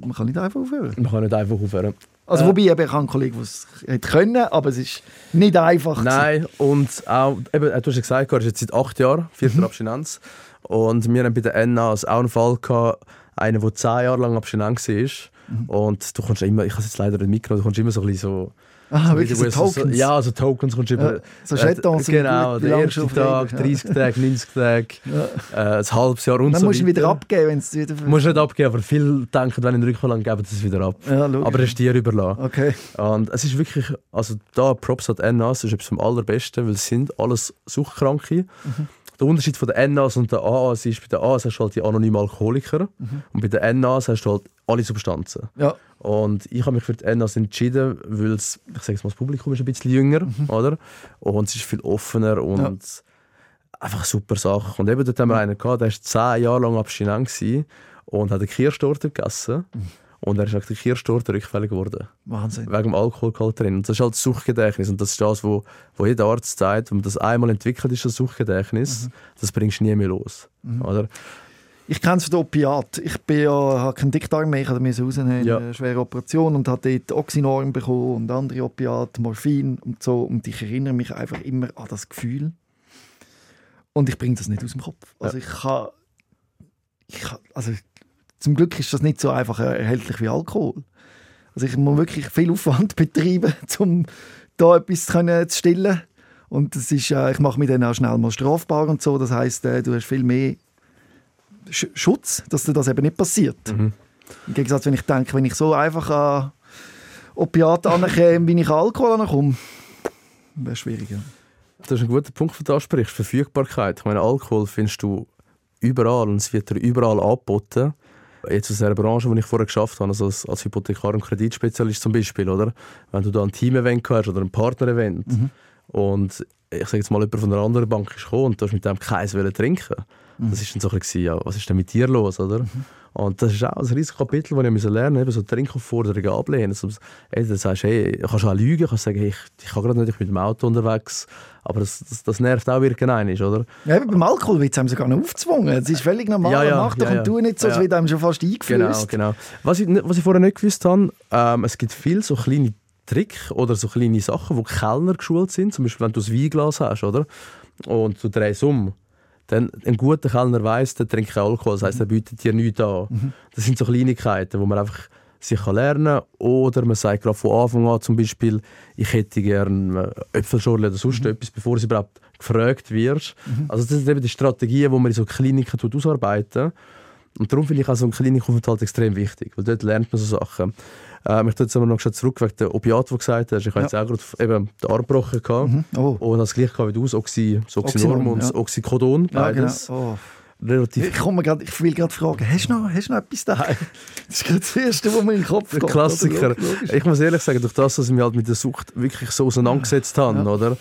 man kann nicht einfach aufhören.
Man kann nicht einfach aufhören.
Also
Äh.
wobei, ich habe einen Kollegen, der es hätte können, aber es ist nicht einfach.
Nein, und auch, eben, du hast ja gesagt, er ist jetzt seit acht Jahren, vierter
Mhm.
Abstinenz. Und wir haben bei der NAS auch einen Fall gehabt, einer, der zehn Jahre lang abstinent war.
Mhm.
Und du kommst immer, ich habe es jetzt leider nicht mitgenommen, du kommst immer so ein bisschen so...
Ah, wirklich so
wie du-
Tokens.
ja, so Tokens kommst du immer...
Ja, so Jetons,
Äh, genau, der erste Tag,
Regen, ja.
30 Tage, 90 Tage,
Ja.
äh, ein halbes Jahr und
Dann
so
musst du
weiter.
wieder abgeben, wenn es wieder...
Du musst nicht abgeben, aber viele denken, wenn ich einen geben sie es wieder ab.
Ja.
Aber es ist dir überlassen.
Okay.
Und es ist wirklich, also da Props die NAS, das ist etwas vom Allerbesten, weil es sind alles Suchtkranke. Der Unterschied von der NAS und der AAS ist, bei der AAS hast du halt die anonymen Alkoholiker und bei der NAS hast du halt alle Substanzen.
Ja.
Und ich habe mich für die NAS entschieden, weil es, ich sage mal, das Publikum ist ein bisschen jünger, oder? Und es ist viel offener und
Ja.
einfach eine super Sache. Und eben dort haben wir einen gehabt, der war zehn Jahre lang abstinent und hat eine Kirschtorte gegessen. Und er ist der Kirschtorte rückfällig geworden
Wahnsinn.
wegen dem Alkoholgehalt drin. Und das ist halt das Suchtgedächtnis. Und das ist das, wo, wo jeder Arzt sagt, wenn man das einmal entwickelt, ist das Suchtgedächtnis, das bringst du nie mehr los. Oder?
Ich kenne es von der Opiat. Ich bin ja, habe keinen Dickdarm mehr, ich mir rausnehmen,
Ja.
eine schwere Operation und habe dort Oxynorm bekommen und andere Opiate, Morphin und so. Und ich erinnere mich einfach immer an das Gefühl. Und ich bringe das nicht aus dem Kopf. Also ich kann, ich kann, also zum Glück ist das nicht so einfach erhältlich wie Alkohol. Also ich muss wirklich viel Aufwand betreiben, um da etwas zu, können, zu stillen. Und das ist, äh, ich mache mich dann auch schnell mal strafbar und so. Das heißt, äh, du hast viel mehr Sch Schutz, dass dir das eben nicht passiert.
Mhm.
Im Gegensatz, wenn ich denke, wenn ich so einfach an Opiate ankomme, wie ich an Alkohol ankomme, wäre schwieriger.
Das ist ein guter Punkt, den du ansprichst. Verfügbarkeit. Ich meine, Alkohol findest du überall und es wird dir überall angeboten. Jetzt aus der Branche, die ich vorher geschafft habe, also als, als Hypothekar- und Kreditspezialist zum Beispiel, oder? Wenn du da ein Team-Event hast oder ein Partner-Event und ich sage jetzt mal, jemand von einer anderen Bank ist gekommen und du hast mit dem keins trinken. Das ist dann so ein bisschen, ja, was ist denn mit dir los, oder? Und das ist auch ein riesiges Kapitel, das ich lernen musste, eben so Trinkaufforderungen ablehnen. Also, ey, du sagst, hey, du kannst auch lügen, kannst sagen, hey, ich, ich kann gerade nicht, ich bin mit dem Auto unterwegs. Aber das, das, das nervt auch irgendeinen, oder?
Ja, eben beim Alkohol wird es einem sogar noch aufgezwungen. Das ist völlig normal.
Ja, ja,
Mach doch
ja,
und tu nicht so, es wird einem schon fast
Genau,
eingeflößt.
genau. Was ich, nicht- was ich vorher nicht gewusst habe, ähm, es gibt viele so kleine Tricks oder so kleine Sachen, wo Kellner geschult sind. Zum Beispiel, wenn du ein Weinglas hast, oder? Und du drehst um. Dann, ein guter Kellner weiss, der trinkt keinen Alkohol. Das heisst, er bietet dir nichts an. Das sind so Kleinigkeiten, wo man einfach sich kann lernen kann. Oder man sagt gerade von Anfang an zum Beispiel, ich hätte gerne Äpfelschorle oder sonst etwas, bevor du überhaupt gefragt wirst. Also das sind eben die Strategien, die man in so Kliniken ausarbeiten und darum finde ich auch so einen Klinikaufenthalt extrem wichtig, weil dort lernt man so Sachen. Ähm, ich tue jetzt aber noch zurück wegen der Opiat, die du gesagt hast. Ich habe jetzt auch gerade eben den Arm gebrochen.
Mhm. Oh.
und das gleiche wie du, das Oxy, das Oxynorm und das
ja.
Oxycodon,
Ja, genau.
beides.
Oh.
Relativ
Ich, komme grad, ich will gerade fragen, hast du noch, hast du noch etwas daheim? Das ist gerade das Erste, was mir in den Kopf kommt.
Klassiker.
oder?
Ich muss ehrlich sagen, durch das, dass ich mich halt mit der Sucht wirklich so auseinandergesetzt habe,
Ja.
oder,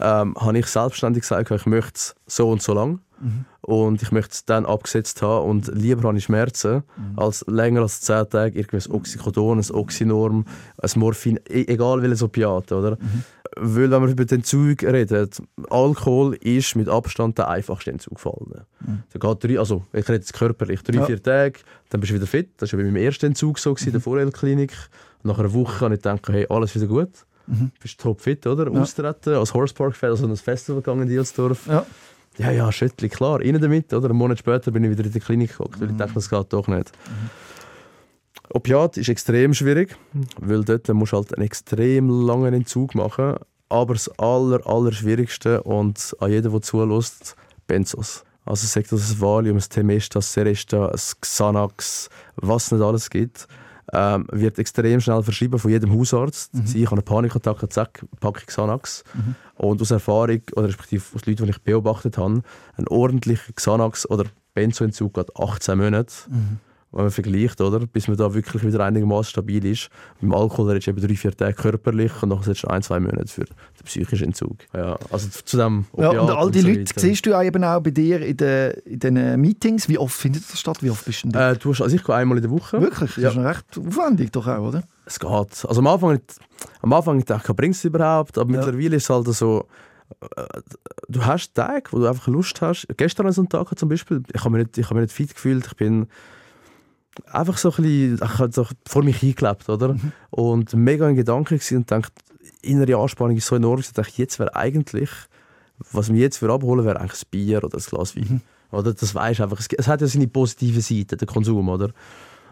ähm, habe ich selbstständig gesagt, ich möchte es so und so lang.
Mhm.
Und ich möchte es dann abgesetzt haben und lieber habe ich Schmerzen,
Mhm.
als länger als 10 Tage irgendwie ein Oxycodon, ein Oxynorm, ein Morphin, e egal welches Opiat, oder?
Mhm.
Weil, wenn wir über den Entzug reden, Alkohol ist mit Abstand der einfachste Entzug von allen.
Mhm.
Geht drei, also ich rede jetzt körperlich, drei,
Ja.
vier Tage, dann bist du wieder fit. Das war bei meinem ersten Entzug so,
Mhm.
gewesen, der Vorhellklinik. Nach einer Woche habe ich gedacht, hey, alles wieder gut.
Mhm.
Bist topfit, oder?
Ja.
Austreten, als Horsepark also ein Festival gegangen in Dielsdorf.
Ja.
Ja, ja, Schöttli, klar, rein damit, oder? Einen Monat später bin ich wieder in die Klinik gekommen, weil ich dachte, das geht doch nicht. Opiat ist extrem schwierig, weil dort musst du halt einen extrem langen Entzug machen. Aber das aller, aller Schwierigste und an jeden, der zulässt, Benzos. Also sagt das ein Valium, ein Temesta, ein Seresta, ein Xanax, was es nicht alles gibt, ähm, wird extrem schnell verschrieben von jedem Hausarzt. Sie, ich habe eine Panikattacke, zack, Packung Xanax. Und aus Erfahrung, oder respektive aus Leuten, die ich beobachtet habe, ein ordentlicher Xanax- oder Benzoentzug geht 18 Monate. Wenn man vergleicht, oder? bis man da wirklich wieder einigermaßen stabil ist. Beim Alkohol redest du eben drei, vier Tage körperlich und dann setzt du ein, zwei Monate für den psychischen Entzug. Ja, also zu dem
Ja, und all die
so
Leute
weiter.
siehst du auch eben auch bei dir in den, in den Meetings. Wie oft findet das statt? Wie oft bist du denn?
Äh, du hast, also ich gehe einmal in der Woche.
Wirklich? Das
Ja.
ist recht aufwendig doch auch, oder?
Es geht. Also am Anfang, am Anfang dachte ich, bringt es überhaupt? Aber
Ja.
mittlerweile ist es halt so, äh, du hast Tage, wo du einfach Lust hast. Gestern an so einem Tag zum Beispiel, ich habe mich nicht, ich habe mich nicht fit gefühlt. Ich bin einfach so ein bisschen, ich habe so vor mich hingelebt, oder?
Mhm.
Und mega in Gedanken gewesen und dachte, innere Anspannung ist so enorm, ich dachte, jetzt wäre eigentlich, was wir jetzt für abholen, wäre eigentlich ein Bier oder ein Glas Wein.
Mhm.
Oder? Das weiß einfach. Es, es hat ja seine positive Seite, der Konsum, oder?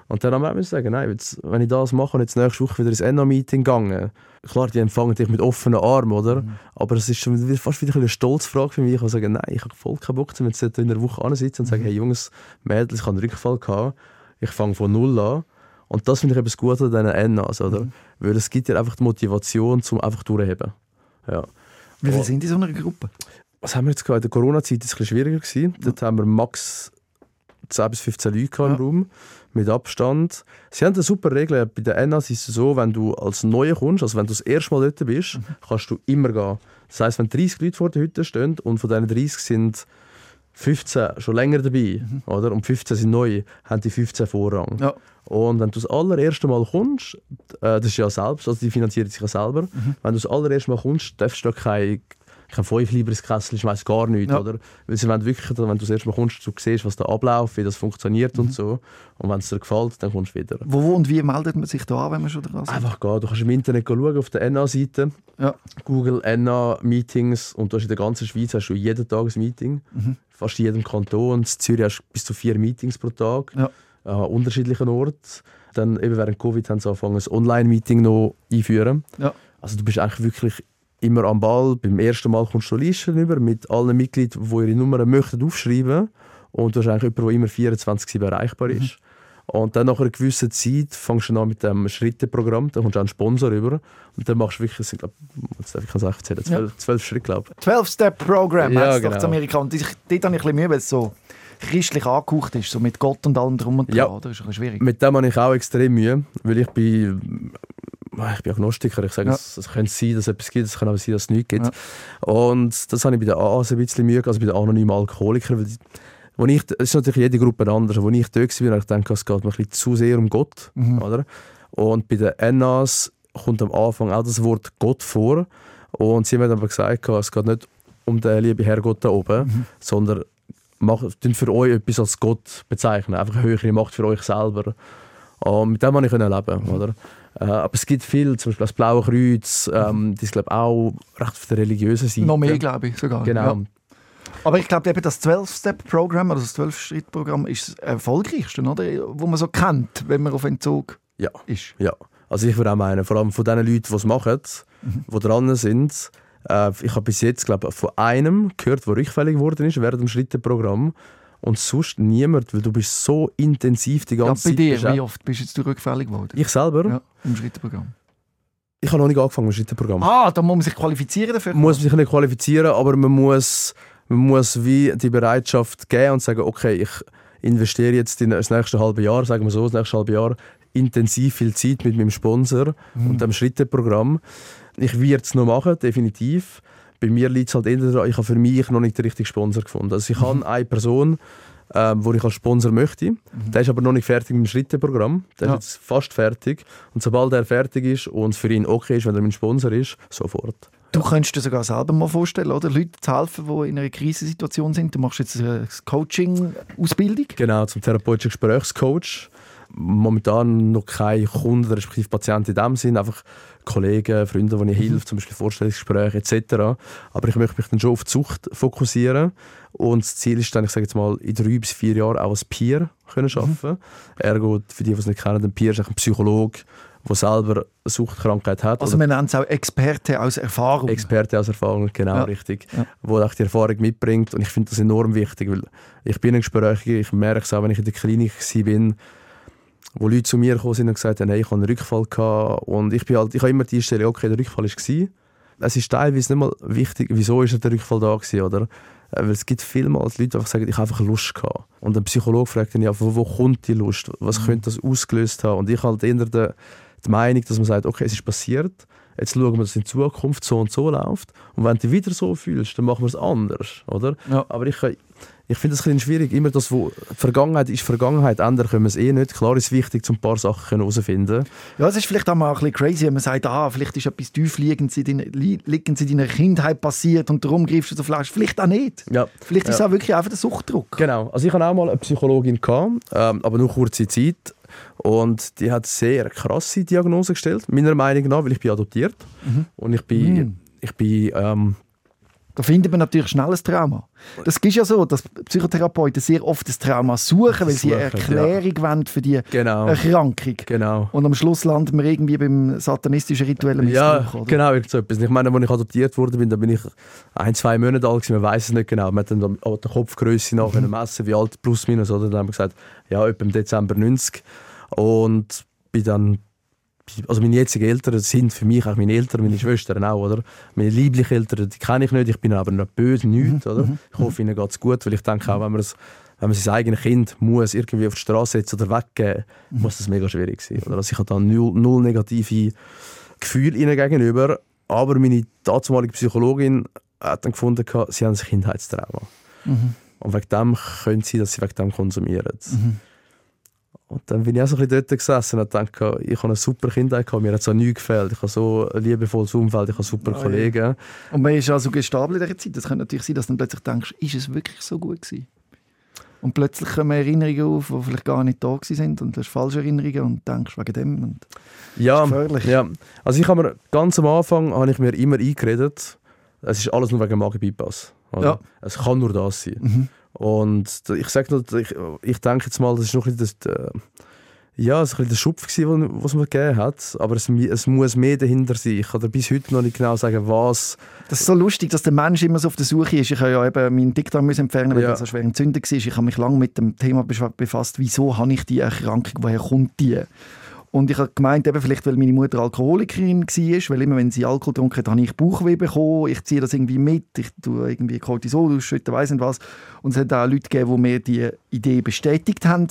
Und dann haben wir sagen, nein, jetzt, wenn ich das mache und jetzt nächste Woche wieder ins NA-Meeting gegangen, klar, die empfangen dich mit offenen Armen, oder?
Mhm.
Aber es ist schon fast wieder eine Stolzfrage für mich. Ich kann sagen, nein, ich habe voll keinen Bock, wenn ich in einer Woche ansitzen und sagen,
Mhm.
hey Jungs, Mädels, ich habe einen Rückfall gehabt, ich fange von Null an. Und das finde ich eben das Gute an diesen NAs, oder?
Mhm.
Weil es gibt dir einfach die Motivation, zum einfach durchheben. Ja.
Wie viele sind in so einer Gruppe?
Was haben wir jetzt gehabt? In der Corona-Zeit war es ein bisschen schwieriger. Gewesen. Dort haben wir max 10 bis 15 Leute gehabt im
Ja.
Raum, mit Abstand. Sie haben eine super Regel. Bei den NAs ist es so, wenn du als Neuer kommst, also wenn du das erste Mal dort bist,
Mhm.
kannst du immer gehen. Das heisst, wenn 30 Leute vor der Hütte stehen und von diesen 30 sind 15 schon länger dabei, oder? und 15 sind neu, haben die 15 Vorrang.
Mhm. Ja.
Und wenn du das allererste Mal kommst, äh, das ist ja selbst, also die finanzieren sich ja selber,
Mhm.
wenn du das allererste Mal kommst, darfst du da kein, kein 5 Lieber ins Kessel, ich weiss gar nichts,
Ja.
oder? Weil sie wollen wirklich, wenn du das erste Mal kommst, du siehst, was da abläuft, wie das funktioniert
Mhm.
und so. Und wenn es dir gefällt, dann kommst du wieder.
Wo, wo und wie meldet man sich da an, wenn man schon dran ist?
Einfach gehen. Du kannst im Internet schauen, auf der NA-Seite.
Ja.
Google NA Meetings und du hast in der ganzen Schweiz hast du jeden Tag ein Meeting.
Mhm.
Fast in jedem Kanton. In Zürich hast du bis zu vier Meetings pro Tag
Ja.
an unterschiedlichen Orten. Dann eben während Covid haben sie angefangen, ein Online-Meeting noch einführen.
Ja.
Also du bist eigentlich wirklich immer am Ball. Beim ersten Mal kommst du Listen über mit allen Mitgliedern, die ihre Nummern möchten aufschreiben. Und du hast eigentlich jemanden, der immer 24 erreichbar
Mhm.
Und dann nach einer gewissen Zeit fängst du an mit dem Schritteprogramm, dann kommst du auch einen Sponsor über und dann machst du wirklich, es sind, glaub, jetzt darf ich es einfach erzählen, zwölf, zwölf Schritte, glaube
12-Step-Programm
Ja,
heisst es doch
genau.
in Amerika. Und ich, dort habe ich ein bisschen Mühe, weil es so christlich angehaucht ist, so mit Gott und allem drum und dran.
Ja.
Oder? Das ist ein schwierig.
Mit dem habe ich auch extrem Mühe, weil ich bin, ich bin Agnostiker. Ich sage,
Ja.
es, es könnte sein, dass es etwas gibt, es kann aber sein, dass es nichts gibt.
Ja.
Und das habe ich bei den AAs ein bisschen Mühe, also bei den anonymen Alkoholikern. Weil wo ich, es ist natürlich jede Gruppe anders, wo ich dort war, ich gedacht, es geht mir ein bisschen zu sehr um Gott.
Mhm.
Oder? Und bei den NAs kommt am Anfang auch das Wort Gott vor. Und sie haben aber gesagt, es geht nicht um den lieben Herrgott da oben,
Mhm.
sondern macht für euch etwas als Gott bezeichnen. Einfach eine höhere Macht für euch selber. Und mit dem konnte ich leben.
Mhm.
Oder? Äh, aber es gibt viel, zum Beispiel das Blaue Kreuz, ähm, die ist glaube auch recht auf der religiösen Seite.
Mhm. Noch mehr, glaube ich, sogar.
Genau.
Ja. Aber ich glaube, eben das 12-Step-Programm oder das 12-Schritt-Programm ist das erfolgreichste, oder? wo man so kennt, wenn man auf Entzug
Ja.
ist.
Ja, also ich würde auch meinen, vor allem von den Leuten, die es machen,
Mhm.
die dran sind. Äh, ich habe bis jetzt, glaube ich, von einem gehört, der rückfällig geworden ist während dem Schritteprogramm. Und sonst niemand, weil du bist so intensiv die
Ja,
ganze
bei
Zeit.
dir,
beschäftigt.
wie oft bist jetzt du rückfällig geworden?
Ich selber?
Ja, im Schrittprogramm.
Ich habe noch nicht angefangen mit dem Schritteprogramm.
Ah, da muss man sich qualifizieren dafür.
Man muss sich nicht qualifizieren, aber man muss, man muss wie die Bereitschaft geben und sagen, okay, ich investiere jetzt in das nächste halbe Jahr, sagen wir so, das nächste halbe Jahr, intensiv viel Zeit mit meinem Sponsor und dem Schritteprogramm. Ich werde es noch machen, definitiv. Bei mir liegt es halt eher daran, ich habe für mich noch nicht den richtigen Sponsor gefunden. Also ich habe eine Person, ähm, wo ich als Sponsor möchte. Der ist aber noch nicht fertig mit dem Schritteprogramm. Der
Ja.
ist jetzt fast fertig. Und sobald er fertig ist und es für ihn okay ist, wenn er mein Sponsor ist, sofort.
Du könntest dir sogar selber mal vorstellen, oder? Leute zu helfen, die in einer Krisensituation sind. Du machst jetzt eine Coaching-Ausbildung.
Genau, zum therapeutischen Gesprächscoach. Momentan noch keine Kunden, respektive Patienten in dem Sinn, einfach Kollegen, Freunde, die ich helfe, zum Beispiel Vorstellungsgespräche etc. Aber ich möchte mich dann schon auf die Sucht fokussieren. Und das Ziel ist dann, ich sage jetzt mal, in drei bis vier Jahren auch als Peer können arbeiten. Ergo, für die, die es nicht kennen, ein Peer ist ein Psychologe, der selber eine Suchtkrankheit hat.
Also man nennt es auch Experte aus Erfahrung.
Experte aus Erfahrung, genau,
Ja.
richtig.
Ja.
Wo auch die Erfahrung mitbringt. Und ich finde das enorm wichtig, weil ich bin ein Gesprächiger, ich merke es auch, wenn ich in der Klinik war, wo Leute zu mir gekommen sind und gesagt haben, hey, ich habe einen Rückfall gehabt. Und ich, bin halt, ich habe immer die Stelle, okay, der Rückfall war. Es ist teilweise nicht mal wichtig, wieso ist der Rückfall da gewesen, oder? Äh, Weil es gibt vielmals Leute, die einfach sagen, ich habe einfach Lust gehabt. Und ein Psychologe fragt dann ja, wo, wo kommt die Lust? Was könnte das ausgelöst haben? Und ich halt eher die, die Meinung, dass man sagt, okay, es ist passiert, jetzt schauen wir, dass es in Zukunft so und so läuft. Und wenn du dich wieder so fühlst, dann machen wir es anders, oder?
Ja.
Aber ich, ich finde es ein bisschen schwierig. Immer das, wo Vergangenheit ist Vergangenheit, ändern können wir es eh nicht. Klar ist es wichtig, um ein paar Sachen herauszufinden.
Ja, es ist vielleicht auch mal ein bisschen crazy, wenn man sagt, ah, vielleicht ist etwas tiefliegendes in deiner, li- liegendes in deiner Kindheit passiert und darum greifst du so Fleisch. Vielleicht auch nicht.
Ja.
Vielleicht ist es
Ja.
auch wirklich einfach der Suchtdruck.
Genau. Also ich hatte auch mal eine Psychologin, gehabt, ähm, aber nur kurze Zeit. Und die hat sehr krasse Diagnose gestellt, meiner Meinung nach, weil ich bin adoptiert. Und ich bin,
Mhm.
ich bin ähm,
Da findet man natürlich schnell ein Trauma. Das ist ja so, dass Psychotherapeuten sehr oft das Trauma suchen, weil sie eine Erklärung wollen für die
genau,
Erkrankung.
genau.
Und am Schluss landen wir irgendwie beim satanistischen rituellen
Ja,
Missbrauch, oder?
genau, irgend so etwas. Ich meine, als ich adoptiert wurde, bin, da bin ich ein, zwei Monate alt gewesen, man weiß es nicht genau. Man hat dann an der Kopfgröße nach mhm. messen, wie alt plus minus, oder? Dann haben wir gesagt, ja, etwa im Dezember 90. Und bin dann, also meine jetzigen Eltern sind für mich auch meine Eltern, meine Schwestern auch, oder? Meine lieblichen Eltern, die kenne ich nicht, ich bin aber nicht böse, nichts, oder? Ich hoffe, ihnen geht es gut, weil ich denke auch, wenn man es wenn man sein eigenes Kind muss irgendwie auf die Straße setzen oder weggeben, muss das mega schwierig sein. Oder? Also ich habe da null, null negative Gefühle ihnen gegenüber, aber meine damalige Psychologin hat dann gefunden, sie haben ein Kindheitstrauma.
Mhm.
Und wegen dem können sie, dass sie wegen dem konsumieren.
Mhm.
Und dann bin ich auch so ein bisschen dort gesessen und dachte, ich habe eine super Kindheit gehabt, mir hat so nichts gefällt. Ich habe so ein liebevolles Umfeld, ich habe super
ja.
Kollegen.
Und man ist also gestapelt in dieser Zeit. Das könnte natürlich sein, dass du dann plötzlich denkst, ist es wirklich so gut gewesen? Und plötzlich kommen Erinnerungen auf, die vielleicht gar nicht da sind und du hast falsche Erinnerungen und denkst wegen dem. Und
Ja,
gefährlich.
ja. Also ich habe mir ganz am Anfang habe ich mir immer eingeredet, es ist alles nur wegen Magen-Bypass.
Ja.
Es kann nur das sein.
Mhm.
Und ich sage nur, ich, ich denke jetzt mal, das ist noch ein bisschen das, äh, ja, ein bisschen der Schupf den- was man gegeben hat. Aber es, es muss mehr dahinter sein. Ich kann dir bis heute noch nicht genau sagen, was.
Das ist so lustig, dass der Mensch immer so auf der Suche ist. Ich habe ja eben meinen Dickdarm entfernen, weil
Ja.
das so schwer entzündet war. Ich habe mich lange mit dem Thema befasst, wieso habe ich die Erkrankung, woher kommt die? Und ich habe gemeint, eben vielleicht, weil meine Mutter Alkoholikerin war, weil immer, wenn sie Alkohol getrunken hat, habe ich Bauchweh bekommen. Ich ziehe das irgendwie mit, ich tue irgendwie Cortisol ausschütten, weiss nicht was. Und es hat auch Leute gegeben, die mir die Idee bestätigt haben.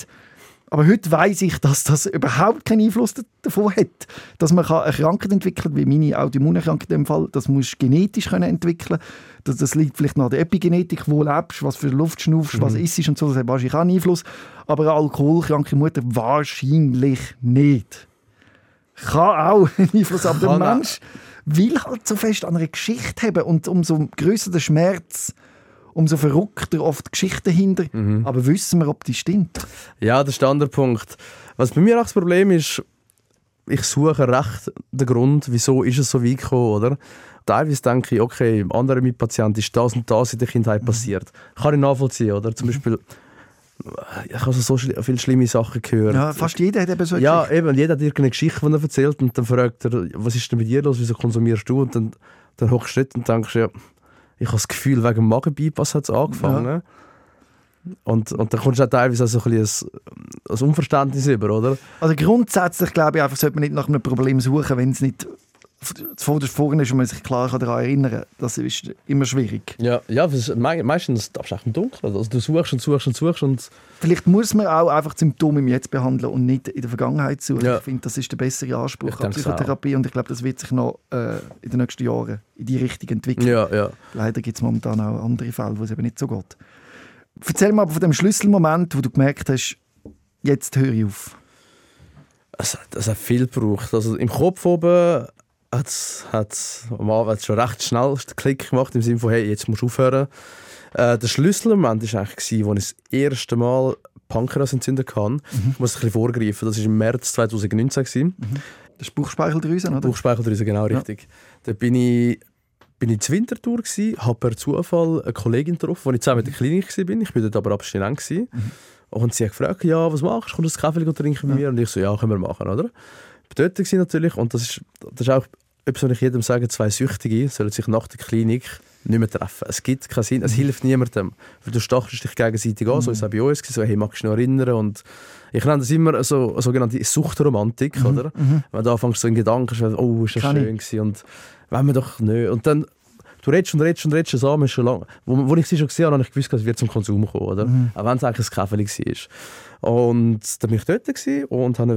Aber heute weiß ich, dass das überhaupt keinen Einfluss da- davon hat. Dass man eine Krankheit entwickeln wie meine Autoimmunerkrankung in dem Fall. Das musst du genetisch können entwickeln das, das liegt vielleicht noch an der Epigenetik, wo du lebst, was für Luft schnaufst, was isst und so. Das hat wahrscheinlich auch einen Einfluss. Aber eine alkoholkranke Mutter wahrscheinlich nicht. Kann auch einen Einfluss haben. Der. Mensch will halt so fest an einer Geschichte haben und umso größer der Schmerz, umso verrückter oft die Geschichte dahinter.
Mhm.
Aber wissen wir, ob die stimmt?
Ja, das ist der andere Punkt. Was bei mir auch das Problem ist, ich suche recht den Grund, wieso ist es so weit gekommen, oder? Teilweise denke ich, okay, im anderen Mitpatient ist das und das in der Kindheit passiert. Kann ich nachvollziehen, oder? Zum Beispiel, ich habe so schli- viele schlimme Sachen gehört.
Ja, fast jeder hat eben so eine
Ja,
Geschichte.
eben. Jeder hat irgendeine Geschichte, die er erzählt und dann fragt er, was ist denn mit dir los, wieso konsumierst du? Und dann, dann hockst du und denkst, ja, ich habe das Gefühl, wegen dem Magenbypass hat es angefangen. Und, und dann kommst du auch teilweise so ein, bisschen ein, ein Unverständnis über, oder?
Also grundsätzlich glaube ich einfach, sollte man nicht nach einem Problem suchen, wenn es nicht zuvorderst vorne ist und man sich klar daran erinnern kann. Das ist immer schwierig.
Ja, ja me meistens darfst du echt im Dunkeln. Also du suchst und suchst und suchst und
Vielleicht muss man auch einfach Symptome im Jetzt behandeln und nicht in der Vergangenheit suchen.
Ja.
Ich finde, das ist der bessere Anspruch an Psychotherapie und ich glaube, das wird sich noch äh, in den nächsten Jahren in die Richtung entwickeln.
ja, ja.
Leider gibt es momentan auch andere Fälle, wo es eben nicht so geht. Erzähl mal aber von dem Schlüsselmoment, wo du gemerkt hast, jetzt höre ich auf.
Es, hat- es hat viel gebraucht. Also im Kopf oben hat es am Anfang hat's schon recht schnell den Klick gemacht, im Sinne von, hey, jetzt musst du aufhören. Äh, der Schlüsselmoment war eigentlich, als ich das erste Mal Pankreasentzündung hatte. Ich muss ein bisschen vorgreifen. Das war im März 2019. gewesen.
Das ist Bauchspeicheldrüse, oder?
Bauchspeicheldrüse, genau
Ja.
richtig. Da bin ich, bin ich zur Wintertour, habe per Zufall eine Kollegin getroffen, als ich zusammen in der Klinik war. Ich war dort aber abstinent. gewesen. Und sie hat gefragt, ja, was machst du? Kommst du einen Kaffee trinken bei mir? Und ich so, ja, können wir machen, oder? Ich war dort natürlich und das ist, das ist auch etwas, was ich jedem sage, zwei Süchtige sollen sich nach der Klinik nicht mehr treffen. Es gibt keinen Sinn, es hilft niemandem. Weil du stachelst dich gegenseitig an, so ist es auch bei uns, so, hey, magst du noch erinnern? Und ich nenne das immer so eine sogenannte Suchtromantik, oder? Wenn du anfängst so in Gedanken, so, oh, ist das
Kann ich.
schön gewesen und wenn wir doch nicht. Und dann, du redest und redest und redest zusammen, ist schon lange. Wo, wo ich sie schon gesehen habe, habe ich gewusst, es wird zum Konsum kommen, oder? Auch wenn es eigentlich ein Kaffee war. Und dann bin ich dort und habe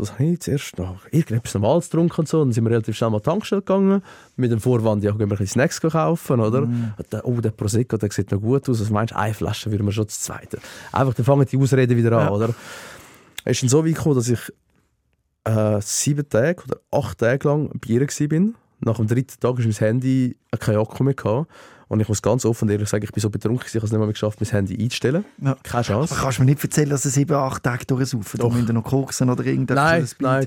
was, was habe ich zuerst noch? Irgendetwas Normales getrunken und so. Dann sind wir relativ schnell mal an die Tankstelle gegangen, mit dem Vorwand, ja, gehen wir ein bisschen Snacks kaufen, oder? Und dann, oh, der Prosecco, der sieht noch gut aus. Was meinst du? Eine Flasche würden wir schon zu zweiten. Einfach, dann fangen die Ausreden wieder an,
Ja.
oder? Es ist dann so weit gekommen, dass ich äh, sieben Tage oder acht Tage lang bei ihr war. Nach dem dritten Tag ist mein Handy kein Akku mehr. Gehabt. Und ich muss ganz offen und ehrlich sagen, ich bin so betrunken, ich habe es nicht mal geschafft, mein Handy einzustellen.
Ja.
Keine Chance.
Aber kannst du mir nicht erzählen, dass sie sieben, acht Tage durchsaufen? Da müssen noch koksen oder irgendetwas?
Nein, nein.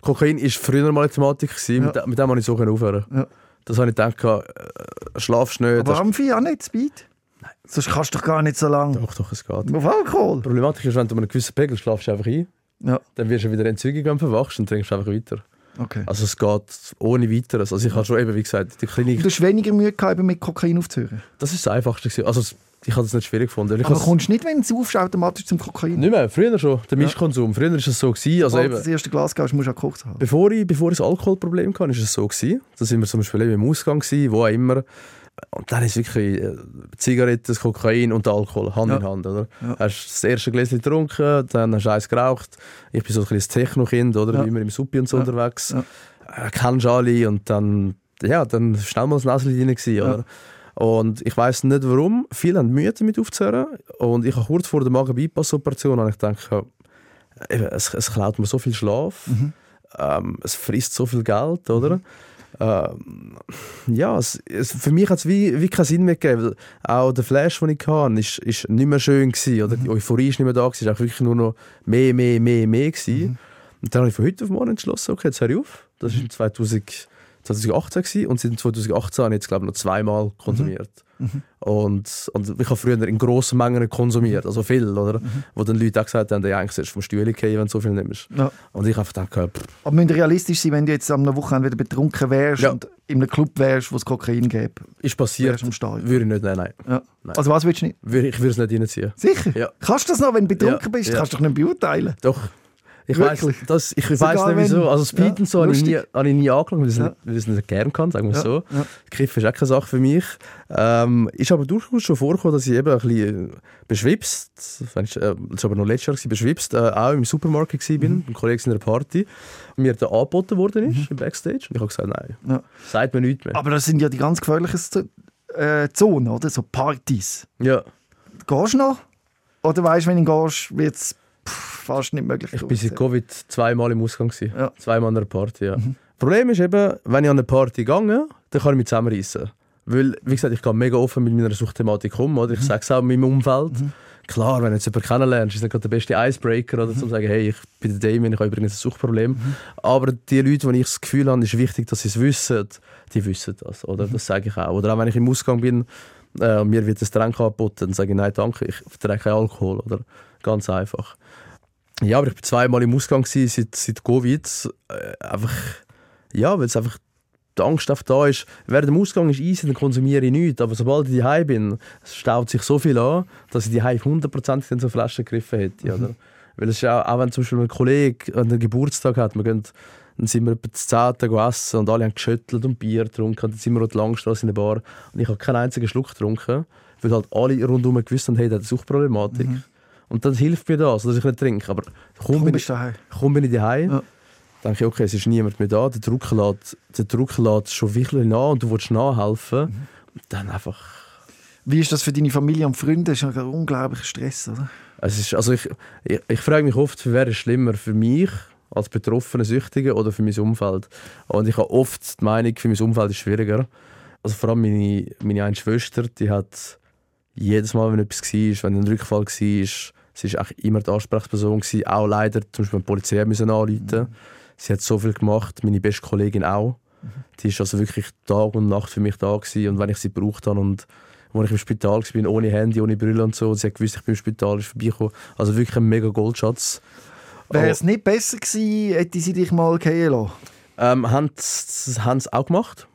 Kokain war früher mal eine Thematik, gewesen,
Ja.
mit, de- mit dem konnte ich so aufhören.
Ja.
Das habe ich gedacht, äh, schlafst nicht.
Aber
das-
Amphi auch nicht, Speed? Nein. Sonst kannst du doch gar nicht so lange.
Doch, doch, es geht.
Auf Alkohol?
Die Problematik ist, wenn du um einen gewissen Pegel schlafst einfach ein,
Ja,
dann wirst du wieder entzügig, wenn du verwachst und trinkst einfach weiter.
Okay.
Also es geht ohne weiteres. Also ich habe schon eben, wie gesagt, die
Du
Klinik,
hast weniger Mühe gehabt, eben mit Kokain aufzuhören.
das ist das Einfachste. gewesen. Also ich habe es nicht schwierig gefunden. Ich
Aber kommst du nicht, wenn du saufst, automatisch zum Kokain?
nicht mehr, früher schon, der Mischkonsum. Früher war es so, gewesen, also
Sobald du
eben,
das erste Glas gehst, musst du auch gekocht haben.
bevor ich, bevor ich das Alkoholproblem hatte, war es so. Gewesen. Da sind wir zum Beispiel eben im Ausgang, gewesen, wo auch immer. Und dann ist wirklich äh, Zigaretten, das Kokain und Alkohol, Hand
Ja.
in Hand. Oder?
Ja.
Hast das erste Gläschen getrunken, dann hast du eins geraucht. Ich bin so ein kleines Techno-Kind, oder?
Ja.
Wie immer im Suppi und so
Ja.
unterwegs. Äh, kennst alle und dann, ja, dann schnell mal das Näschen drin gewesen, oder? Und ich weiß nicht warum, viele haben Mühe damit aufzuhören. Und ich habe kurz vor der Magen-Bypass-Operation gedacht, es, es klaut mir so viel Schlaf,
Mhm.
ähm, es frisst so viel Geld, oder? Ähm, ja, es, es, für mich hat es wie, wie keinen Sinn mehr gegeben. Auch der Flash, den ich hatte, ist, ist nicht mehr schön gewesen, oder? Die Euphorie ist nicht mehr da es war wirklich nur noch mehr, mehr, mehr, mehr gewesen. Und dann habe ich von heute auf morgen entschlossen, okay, jetzt höre ich auf. Das war 2000, 2018 gewesen, und seit 2018 habe ich jetzt, glaube ich, noch zweimal konsumiert. Und, und ich habe früher in grossen Mengen konsumiert, also viel, oder? Wo dann Leute auch gesagt haben, ja, eigentlich sollst du vom Stuhl fallen, wenn du so viel nimmst.
Ja.
Und ich habe einfach gedacht, pff,
Aber müssen realistisch sein, wenn du jetzt am Wochenende wieder betrunken wärst
Ja.
und in einem Club wärst, wo es Kokain gäbe.
ist passiert, würde ich nicht, nein, nein.
Ja.
Nein.
Also was willst du nicht?
Ich würde es nicht reinziehen.
Sicher?
Ja.
Kannst du das noch, wenn du betrunken bist? Kannst du doch nicht beurteilen.
Doch. Ich weiß nicht wieso. Also Speed
Ja,
und so habe ich, nie, habe ich nie angeschaut, weil ich es
Ja.
nicht, nicht gern kann, sagen wir
Ja,
so.
ja.
Kiff ist auch keine Sache für mich. Ähm, ist aber durchaus schon vorgekommen, dass ich eben ein bisschen äh, beschwipst, ich, äh, das war aber noch letztes Jahr, gewesen, beschwipst, äh, auch im Supermarkt gewesen bin,
Mhm.
mit Kollegen in einer Party, und mir da angeboten worden ist, im Backstage. Und ich habe gesagt, nein,
Ja.
sagt mir nichts mehr.
Aber das sind ja die ganz gefährlichen äh, Zonen, oder? So Partys.
ja,
Gehst du noch? Oder weißt du, wenn du gehst, wird es fast nicht möglich.
ich bin seit Covid zweimal im Ausgang. Gewesen.
Ja. Mhm.
Zweimal an einer Party, ja. Problem ist eben, wenn ich an eine Party gehe, dann kann ich mich zusammenreißen. Weil, wie gesagt, ich kann mega offen mit meiner Suchtthematik um. Oder? Ich
Mhm.
sage es auch in meinem Umfeld. Klar, wenn du jetzt jemanden kennenlernst, ist nicht gerade der beste Icebreaker, oder,
Mhm.
zum sagen, hey, ich bin der Damien, ich habe übrigens ein Suchtproblem. Aber die Leute, die ich das Gefühl habe, ist wichtig, dass sie es wissen, die wissen das. Oder?
Mhm.
Das sage ich auch. Oder auch wenn ich im Ausgang bin, äh, und mir wird ein Getränk angeboten, dann sage ich, nein, danke, ich verträge keinen Alkohol. Oder? Ganz einfach. Ja, aber ich war zweimal im Ausgang gewesen, seit, seit Covid. Äh, einfach, ja, weil es einfach die Angst auf da ist. Während dem Ausgang ist easy, dann konsumiere ich nichts. Aber sobald ich daheim bin, staut sich so viel an, dass ich daheim hundertprozentig in so Flaschen gegriffen hätte. Oder? Weil es ist auch, auch wenn zum Beispiel ein Kollege einen Geburtstag hat, wir gehen, dann sind wir etwa zu Zehnten essen und alle haben geschüttelt und Bier getrunken. Und dann sind wir auf der Langstrasse in der Bar und ich habe keinen einzigen Schluck getrunken, weil halt alle rundherum gewusst haben, hey, der hat eine Suchtproblematik. Und dann hilft mir das, dass ich nicht trinke. Aber kaum,
Komm,
bin ich, kaum bin ich daheim,
Ja.
denke ich, okay, es ist niemand mehr da, der Druck lädt, der Druck lädt schon wirklich nach und du willst nachhelfen.
Mhm.
Dann einfach...
Wie ist das für deine Familie und Freunde? Das ist ein unglaublicher Stress, oder?
Es ist, also ich, ich, ich frage mich oft, wer ist schlimmer für mich als betroffene Süchtige oder für mein Umfeld. Und ich habe oft die Meinung, für mein Umfeld ist schwieriger. Also vor allem meine, meine eine Schwester, die hat jedes Mal, wenn etwas war, wenn ein Rückfall war, sie war immer die Ansprechperson, gewesen, auch leider zum Beispiel die Polizei müssen anrufen. Sie hat so viel gemacht, meine beste Kollegin auch. Die ist also wirklich Tag und Nacht für mich da gewesen. und wenn ich sie gebraucht habe und wo ich im Spital war, ohne Handy, ohne Brille und so, und sie hat gewusst, ich bin im Spital, ist vorbeigekommen. Also wirklich ein mega Goldschatz.
Wäre es nicht besser gewesen, hätte sie dich mal gehen lassen?
Ähm, haben sie auch gemacht.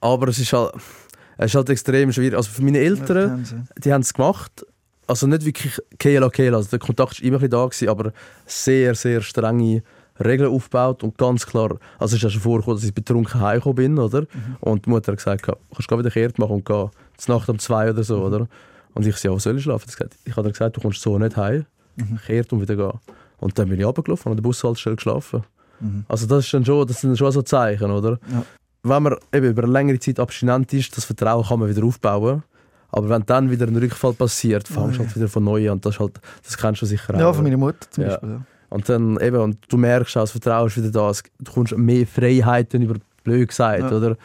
Aber es ist, halt, es ist halt extrem schwierig. Also für meine Eltern, die haben es gemacht. Also nicht wirklich Kela Kela. Also der Kontakt war immer ein bisschen da, gewesen, aber sehr, sehr strenge Regeln aufgebaut und ganz klar, also es ist ja schon vorgekommen, dass ich betrunken heimgekommen bin, oder? Und die Mutter hat gesagt, kannst du wieder kehrt machen und gehen. Zur Nacht um zwei oder so, oder? Und ich so, ja, wo soll ich schlafen? Ich habe ihr gesagt, du kommst so nicht heim, kehrt und wieder gehen. Und dann bin ich runtergelaufen und an der Bushaltestelle geschlafen. Also das, ist dann schon, das sind schon so Zeichen, oder?
Ja.
Wenn man eben über eine längere Zeit abstinent ist, das Vertrauen kann man wieder aufbauen. Aber wenn dann wieder ein Rückfall passiert, fängst du
Oh,
halt wieder von neu an. Das, halt, das kennst du sicher auch.
Ja, von meiner Mutter zum
Ja.
Beispiel. Ja.
Und dann eben, und du merkst auch, das Vertrauen ist wieder da. Du kommst mehr Freiheiten über blöd gesagt,
Ja.
oder?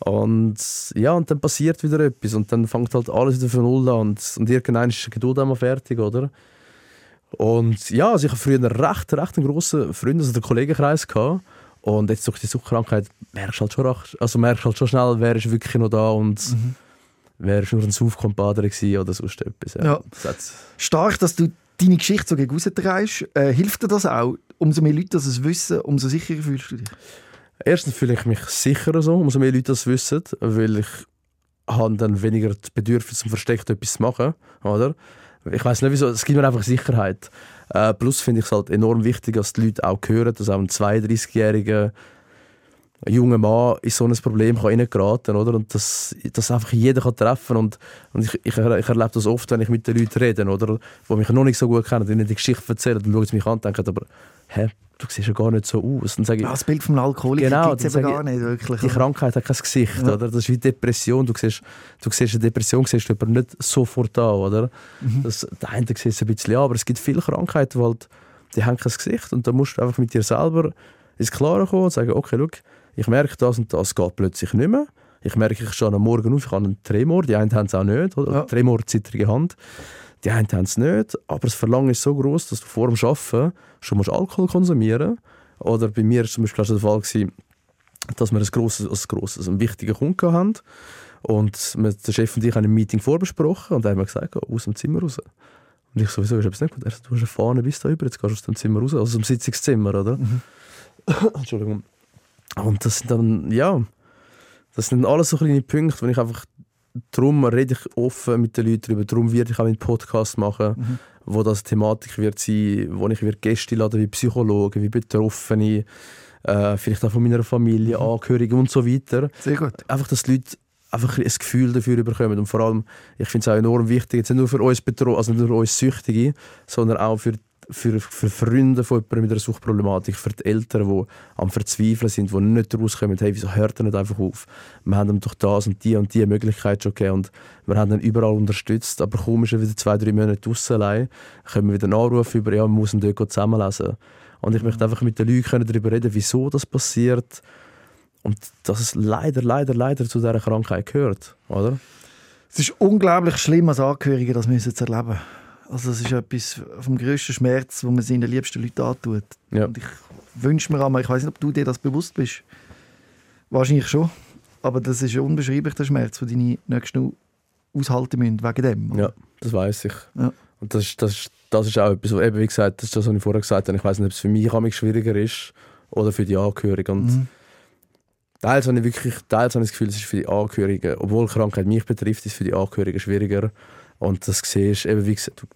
Und ja, und dann passiert wieder etwas und dann fängt halt alles wieder von Null an und, und irgendwann ist die Geduld einmal fertig, oder? Und ja, also ich habe früher einen recht, recht einen grossen Freundes- oder Kollegenkreis gehabt. Und jetzt durch die Suchtkrankheit merkst du halt schon, also merkst halt schon schnell, wer ist wirklich noch da und
Mhm.
Wer ist nur ein Saufkompadre gewesen oder sonst etwas. Ja.
Ja.
Das
Stark, dass du deine Geschichte so gegen rausdrehst. Äh, hilft dir das auch? Umso mehr Leute das es wissen, umso sicherer fühlst du dich.
Erstens fühle ich mich sicherer so, umso mehr Leute das wissen, weil ich habe dann weniger das Bedürfnis, um versteckt etwas zu machen, oder? Ich weiß nicht wieso, es gibt mir einfach Sicherheit. Äh, plus finde ich es halt enorm wichtig, dass die Leute auch hören, dass auch ein 32-jähriger junger Mann in so ein Problem kann reingeraten oder? Und dass, dass einfach jeder kann treffen und, und ich, ich, ich erlebe das oft, wenn ich mit den Leuten rede, oder? die mich noch nicht so gut kennen, die ihnen die Geschichte erzählen, dann schauen sie mich an und denken, aber hä, du siehst ja gar nicht so aus. Dann sage ich,
Ja, das Bild vom Alkoholiker
Genau,
gibt es eben gar nicht wirklich.
die Krankheit hat kein Gesicht,
Ja.
oder? Das ist wie Depression. Du siehst, du siehst eine Depression siehst du aber nicht sofort an, oder?
Mhm.
Das, der eine sieht es ein bisschen an, aber es gibt viele Krankheiten, die, halt, die haben kein Gesicht und da musst du einfach mit dir selber ins Klare kommen und sagen, okay, look, ich merke das und das geht plötzlich nicht mehr. Ich merke, ich stehe am Morgen auf, ich habe einen Tremor, die einen haben es auch nicht, oder?
Ja.
Tremor, zittrige Hand. Die einen haben es nicht, aber das Verlangen ist so groß, dass du vor dem Arbeiten schon musst Alkohol konsumieren Oder bei mir war zum Beispiel der Fall, gewesen, dass wir ein grosses, ein grosses, einen wichtigen Kunden hatten. Und wir, der Chef und ich haben ein Meeting vorbesprochen und er hat mir gesagt, geh aus dem Zimmer raus. Und ich sowieso, ist etwas nicht gut. Er sagt, du hast eine Fahne bis da über, jetzt gehst du aus dem Zimmer raus, also aus dem Sitzungszimmer, oder? Entschuldigung. Und das sind dann, ja, das sind alles so kleine Punkte, wo ich einfach, darum rede ich offen mit den Leuten darüber, darum werde ich auch einen Podcast machen,
Mhm.
wo das Thematik wird sein, wo ich wieder Gäste lade, wie Psychologen, wie Betroffene, äh, vielleicht auch von meiner Familie,
Mhm.
Angehörige und so weiter.
Sehr gut.
Einfach, dass die Leute einfach ein Gefühl dafür bekommen. Und vor allem, ich finde es auch enorm wichtig, jetzt nicht nur für uns Betro also nicht nur uns Süchtige, sondern auch für, für, für Freunde von jemandem mit einer Suchtproblematik, für die Eltern, die am Verzweifeln sind, die nicht rauskommen, hey, wieso hört er nicht einfach auf? Wir haben ihm doch das und die und die Möglichkeit schon gegeben und wir haben ihn überall unterstützt, aber kaum ist er wieder zwei, drei Monate draussen allein, können wir wieder einen Anruf über, ja, man muss ihn dort zusammenlesen. Und ich möchte einfach mit den Leuten darüber reden, wieso das passiert und dass es leider, leider, leider zu dieser Krankheit gehört, oder?
Es ist unglaublich schlimm, als Angehörige das müssen zu erleben. Also das ist etwas vom grössten Schmerz, wo man seinen liebsten Leuten antut.
Ja.
Und ich wünsche mir einmal, ich weiß nicht, ob du dir das bewusst bist. Wahrscheinlich schon. Aber das ist unbeschreiblich der Schmerz, den deine Nächsten aushalten müssen wegen dem.
Ja, das weiß ich.
Ja.
Und das, ist- das, ist- das ist auch etwas, eben wie gesagt, das ist das, was ich vorher gesagt habe. Ich weiß nicht, ob es für mich schwieriger ist oder für die Angehörigen. Und
Mhm.
teils habe ich wirklich, teils habe ich das Gefühl, es ist für die Angehörigen, obwohl Krankheit mich betrifft, ist es für die Angehörigen schwieriger. Und das siehst eben, wie gesagt,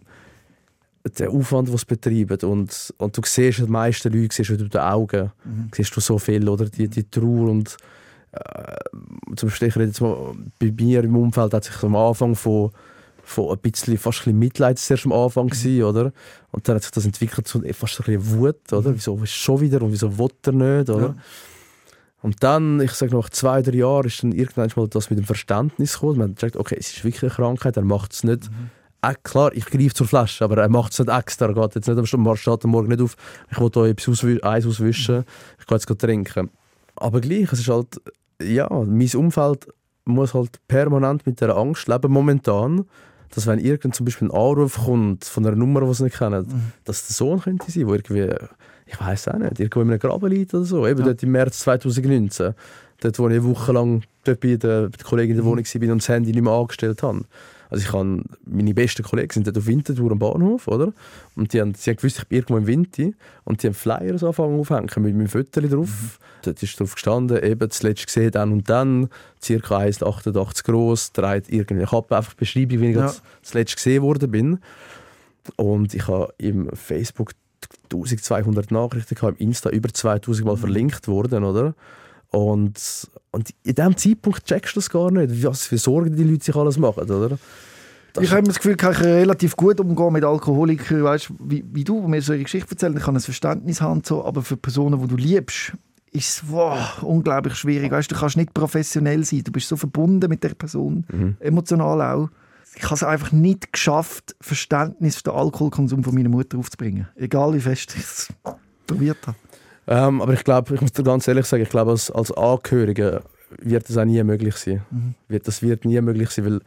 der Aufwand, den sie betreiben und, und du siehst die meisten Leute siehst du durch die Augen,
Mhm.
siehst du so viel, oder die, die Trauer und äh, zum Beispiel, ich rede jetzt mal, bei mir im Umfeld hat sich am Anfang von, von ein bisschen, fast ein bisschen Mitleid zuerst am Anfang gewesen, oder? Und dann hat sich das entwickelt zu fast ein bisschen Wut, oder? Wieso ist schon wieder und wieso will er nicht, oder?
Ja.
Und dann, ich sage nach zwei, drei Jahren, ist dann irgendwann mal das mit dem Verständnis gekommen. Man hat gesagt, okay, es ist wirklich eine Krankheit, er macht es nicht. Äh, klar, ich greife zur Flasche, aber er macht es nicht extra. Er geht jetzt nicht am St- steht am Morgen nicht auf, ich will da etwas auswi Eis auswischen, ich gehe jetzt trinken. Aber gleich, es ist halt, ja, mein Umfeld muss halt permanent mit der Angst leben, momentan, dass wenn irgend zum Beispiel ein Anruf kommt von einer Nummer, die sie nicht kennen, dass der Sohn könnte sein, der irgendwie, ich weiß auch nicht, irgendwo in einem Graben liegt oder so. Eben
Ja.
dort im März 2019, dort, wo ich eine Woche lang dort bei der, bei der Kollegin in der Wohnung war und das Handy nicht mehr angestellt habe. Also ich habe, meine besten Kollegen sind dort auf Winterthur am Bahnhof, oder? Und die haben, sie haben gewusst, ich bin irgendwo im Winter und die haben Flyers angefangen aufhängen mit meinem Foto drauf. Dort ist drauf gestanden, eben zuletzt gesehen, dann und dann, ca. 1,88 groß, trägt irgendwie, ich habe einfach Beschreibung, wie ich
Ja.
zuletzt gesehen worden bin. Und ich habe im Facebook 1200 Nachrichten gehabt, im Insta über 2000 Mal verlinkt worden, oder? Und, und in diesem Zeitpunkt checkst du das gar nicht, was für Sorgen die Leute sich alles machen, oder? Das
Ich habe das Gefühl, ich kann relativ gut umgehen mit Alkoholikern, weißt, wie, wie du, mir so ihre Geschichte erzählen. Ich kann ein Verständnis haben, so, aber für Personen, die du liebst, ist es wow, unglaublich schwierig. Weißt, du kannst nicht professionell sein, du bist so verbunden mit der Person,
Mhm.
emotional auch. Ich habe es einfach nicht geschafft, Verständnis für den Alkoholkonsum von meiner Mutter aufzubringen. Egal wie fest ich es probiert habe.
Ähm, aber ich glaube, ich muss dir ganz ehrlich sagen, ich glaube, als, als Angehörige wird das auch nie möglich sein.
Mhm.
Wird, das wird nie möglich sein, weil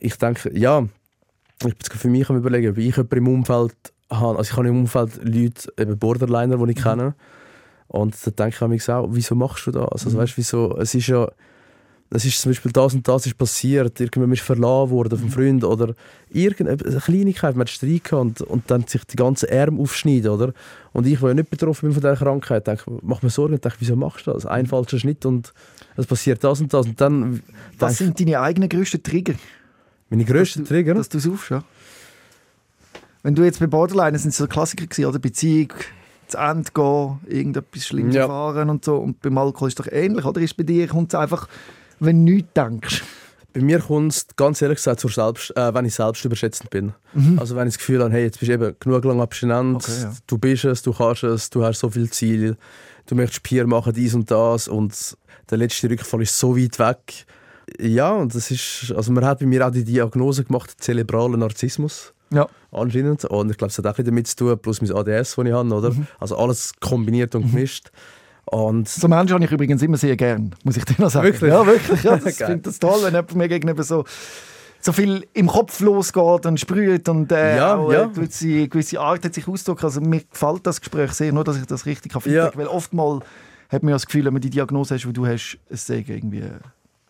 ich denke, ja, ich bin für mich am überlegen, ob ich jemanden im Umfeld habe. Also ich habe im Umfeld Leute, eben Borderliner, die ich
Mhm.
kenne. Und da denke ich mir auch, wieso machst du das? Also,
Mhm.
weißt, wieso, es ist ja, es ist zum Beispiel das und das ist passiert, irgendjemand ist verlassen worden
Mhm.
vom Freund oder irgendeine Kleinigkeit, man hat Streit gehabt und, und dann sich die ganzen Arme aufschneiden, oder? Und ich, der ja nicht betroffen bin von dieser Krankheit, denke, mach mir Sorgen denke, wieso machst du das? Ein falscher Schnitt und es passiert das und das und dann
Was sind deine eigenen grössten Trigger?
meine grössten
dass du,
Trigger.
Dass du es aufschaust? Wenn du jetzt bei Borderline, sind so Klassiker gewesen, oder Beziehung, zu Ende gehen, irgendetwas Schlimmes
Ja.
erfahren und so. Und beim Alkohol ist es doch ähnlich, oder? Ist bei dir kommt es einfach, wenn du nichts denkst.
Bei mir kommt es ganz ehrlich gesagt zur Selbst, äh, wenn ich selbst überschätzend bin. Also wenn ich das Gefühl habe, hey, jetzt bist du eben genug lang abstinent,
Mhm. Okay, ja.
du bist es, du kannst es, du hast so viele Ziele, du möchtest Bier machen, dies und das und der letzte Rückfall ist so weit weg. Ja, und das ist, also man hat bei mir auch die Diagnose gemacht, zerebraler Narzissmus
Ja.
anscheinend. Und ich glaube, es hat auch damit zu tun, plus mein ADS, das ich habe, oder?
Mhm.
Also alles kombiniert und gemischt. Und
So Menschen habe ich übrigens immer sehr gern, muss ich dir noch sagen.
Wirklich?
Ja, wirklich. Ja,
Geil.
finde das toll, wenn jemand mir gegenüber so, so viel im Kopf losgeht und sprüht und äh,
Ja,
auch
ja.
eine gewisse, gewisse Art hat sich ausdrückt. Also mir gefällt das Gespräch sehr, nur dass ich das richtig kann
Ja.
weil oftmals hat man ja das Gefühl, wenn man die Diagnose hast, die du hast, es sei irgendwie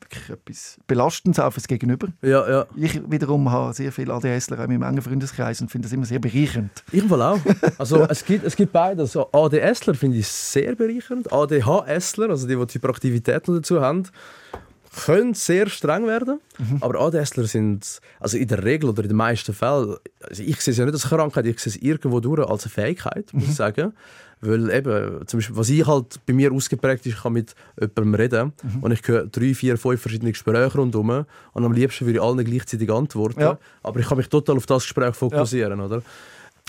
wirklich etwas Belastendes auf das Gegenüber.
ja, ja.
Ich wiederum habe sehr viele ADSler in meinem engen Freundeskreis und finde das immer sehr bereichernd.
Ich Fall auch. Also es gibt, es gibt beide. Also ADSler finde ich sehr bereichernd. ADHSler, also die, die die Hyperaktivität noch dazu haben, können sehr streng werden. Aber ADSler sind, also in der Regel oder in den meisten Fällen, also ich sehe es ja nicht als Krankheit, ich sehe es irgendwo durch als eine Fähigkeit, muss ich sagen. Weil eben, zum Beispiel, was ich halt bei mir ausgeprägt ist, ich kann mit jemandem reden und ich höre drei, vier, fünf verschiedene Gespräche rundherum und am liebsten würde ich allen gleichzeitig antworten.
Ja.
Aber ich kann mich total auf das Gespräch fokussieren, oder?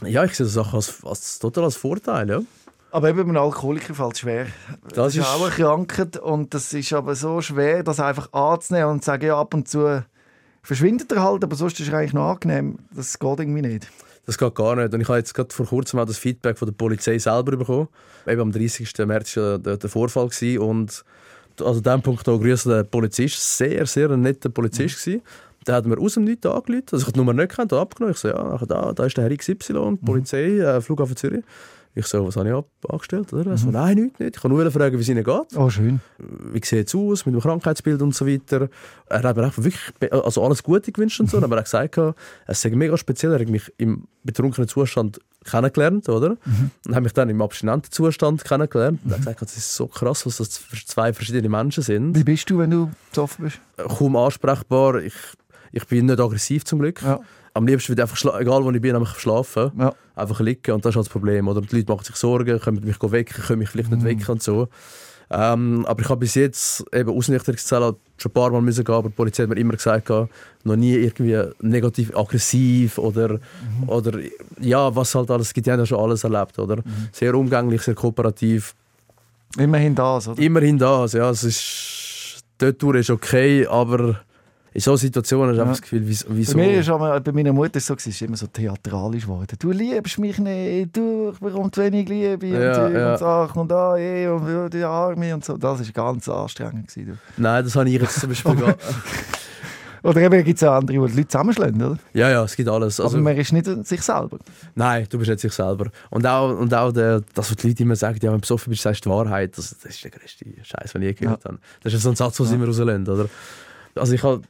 Ja, ich sehe das auch als, als, total als Vorteil, ja.
Aber eben beim Alkoholiker fällt es schwer.
Das
ist
ist-
auch eine Krankheit und das ist aber so schwer, das einfach anzunehmen und zu sagen, ja, ab und zu verschwindet er halt, aber sonst ist er eigentlich noch angenehm. Das geht irgendwie nicht.
Das geht gar nicht. Und ich habe jetzt gerade vor kurzem auch das Feedback von der Polizei selber bekommen. Eben am 30. März war der, der Vorfall. Gewesen. Und also an diesem Punkt noch grüßen der Polizist. Sehr, sehr ein netter Polizist. gewesen. Der hat mir aus dem Nichts angerufen. Also ich habe die Nummer nicht habe abgenommen. Ich so, ja, da, da ist der Herr XY, Polizei, äh, Flughafen Zürich. Ich so, was habe ich ab angestellt? Oder? Er so, nein, nichts nicht. Ich kann nur fragen, wie es ihnen geht.
Oh, schön.
wie sieht es aus mit dem Krankheitsbild und so weiter. Er hat mir auch wirklich also alles Gute gewünscht und so, aber er hat gesagt, es sei mega speziell. Er hat mich im betrunkenen Zustand kennengelernt, oder? Und hat mich dann im abstinenten Zustand kennengelernt. Und er hat gesagt, das ist so krass, was das zwei verschiedene Menschen sind.
Wie bist du, wenn du besoffen bist?
Kaum ansprechbar. Ich, ich bin nicht aggressiv zum Glück.
Ja.
Am liebsten würde ich einfach, egal wo ich bin, einfach schlafen.
Ja.
Einfach liegen und das ist halt das Problem. Oder die Leute machen sich Sorgen, können mich wecken, können mich vielleicht nicht wecken und so. Ähm, aber ich habe bis jetzt eben Ausnüchterungszellen schon ein paar Mal müssen gehen, aber die Polizei hat mir immer gesagt, noch nie irgendwie negativ aggressiv oder, oder ja, was halt alles, gibt, die haben ja schon alles erlebt, oder? Sehr umgänglich, sehr kooperativ.
Immerhin das, oder?
Immerhin das, ja, es ist, dort durch ist okay, aber in solchen Situationen hast du
Ja.
einfach das Gefühl, wieso?
Bei, mir ist aber, bei meiner Mutter so, es ist immer so theatralisch geworden. Du liebst mich nicht, du ich bekomme zu wenig Liebe
Ja,
und,
ja.
und Sachen und ah, eh, und ja, die Arme und so. Das war ganz anstrengend. Gewesen.
Nein, das habe ich jetzt zum Beispiel gar
Oder eben gibt es auch andere, die die Leute zusammenschlagen, oder?
Ja, ja, es gibt alles. Also,
aber man ist nicht sich selber.
Nein, du bist nicht sich selber. Und auch, und auch der, das, was die Leute immer sagen, ja, wenn du besoffen bist, sagst du die Wahrheit. Das, das ist der größte Scheiß, den ich je gehört habe. Das ist so ein Satz, den sie immer rauslösen, oder? Also ich habe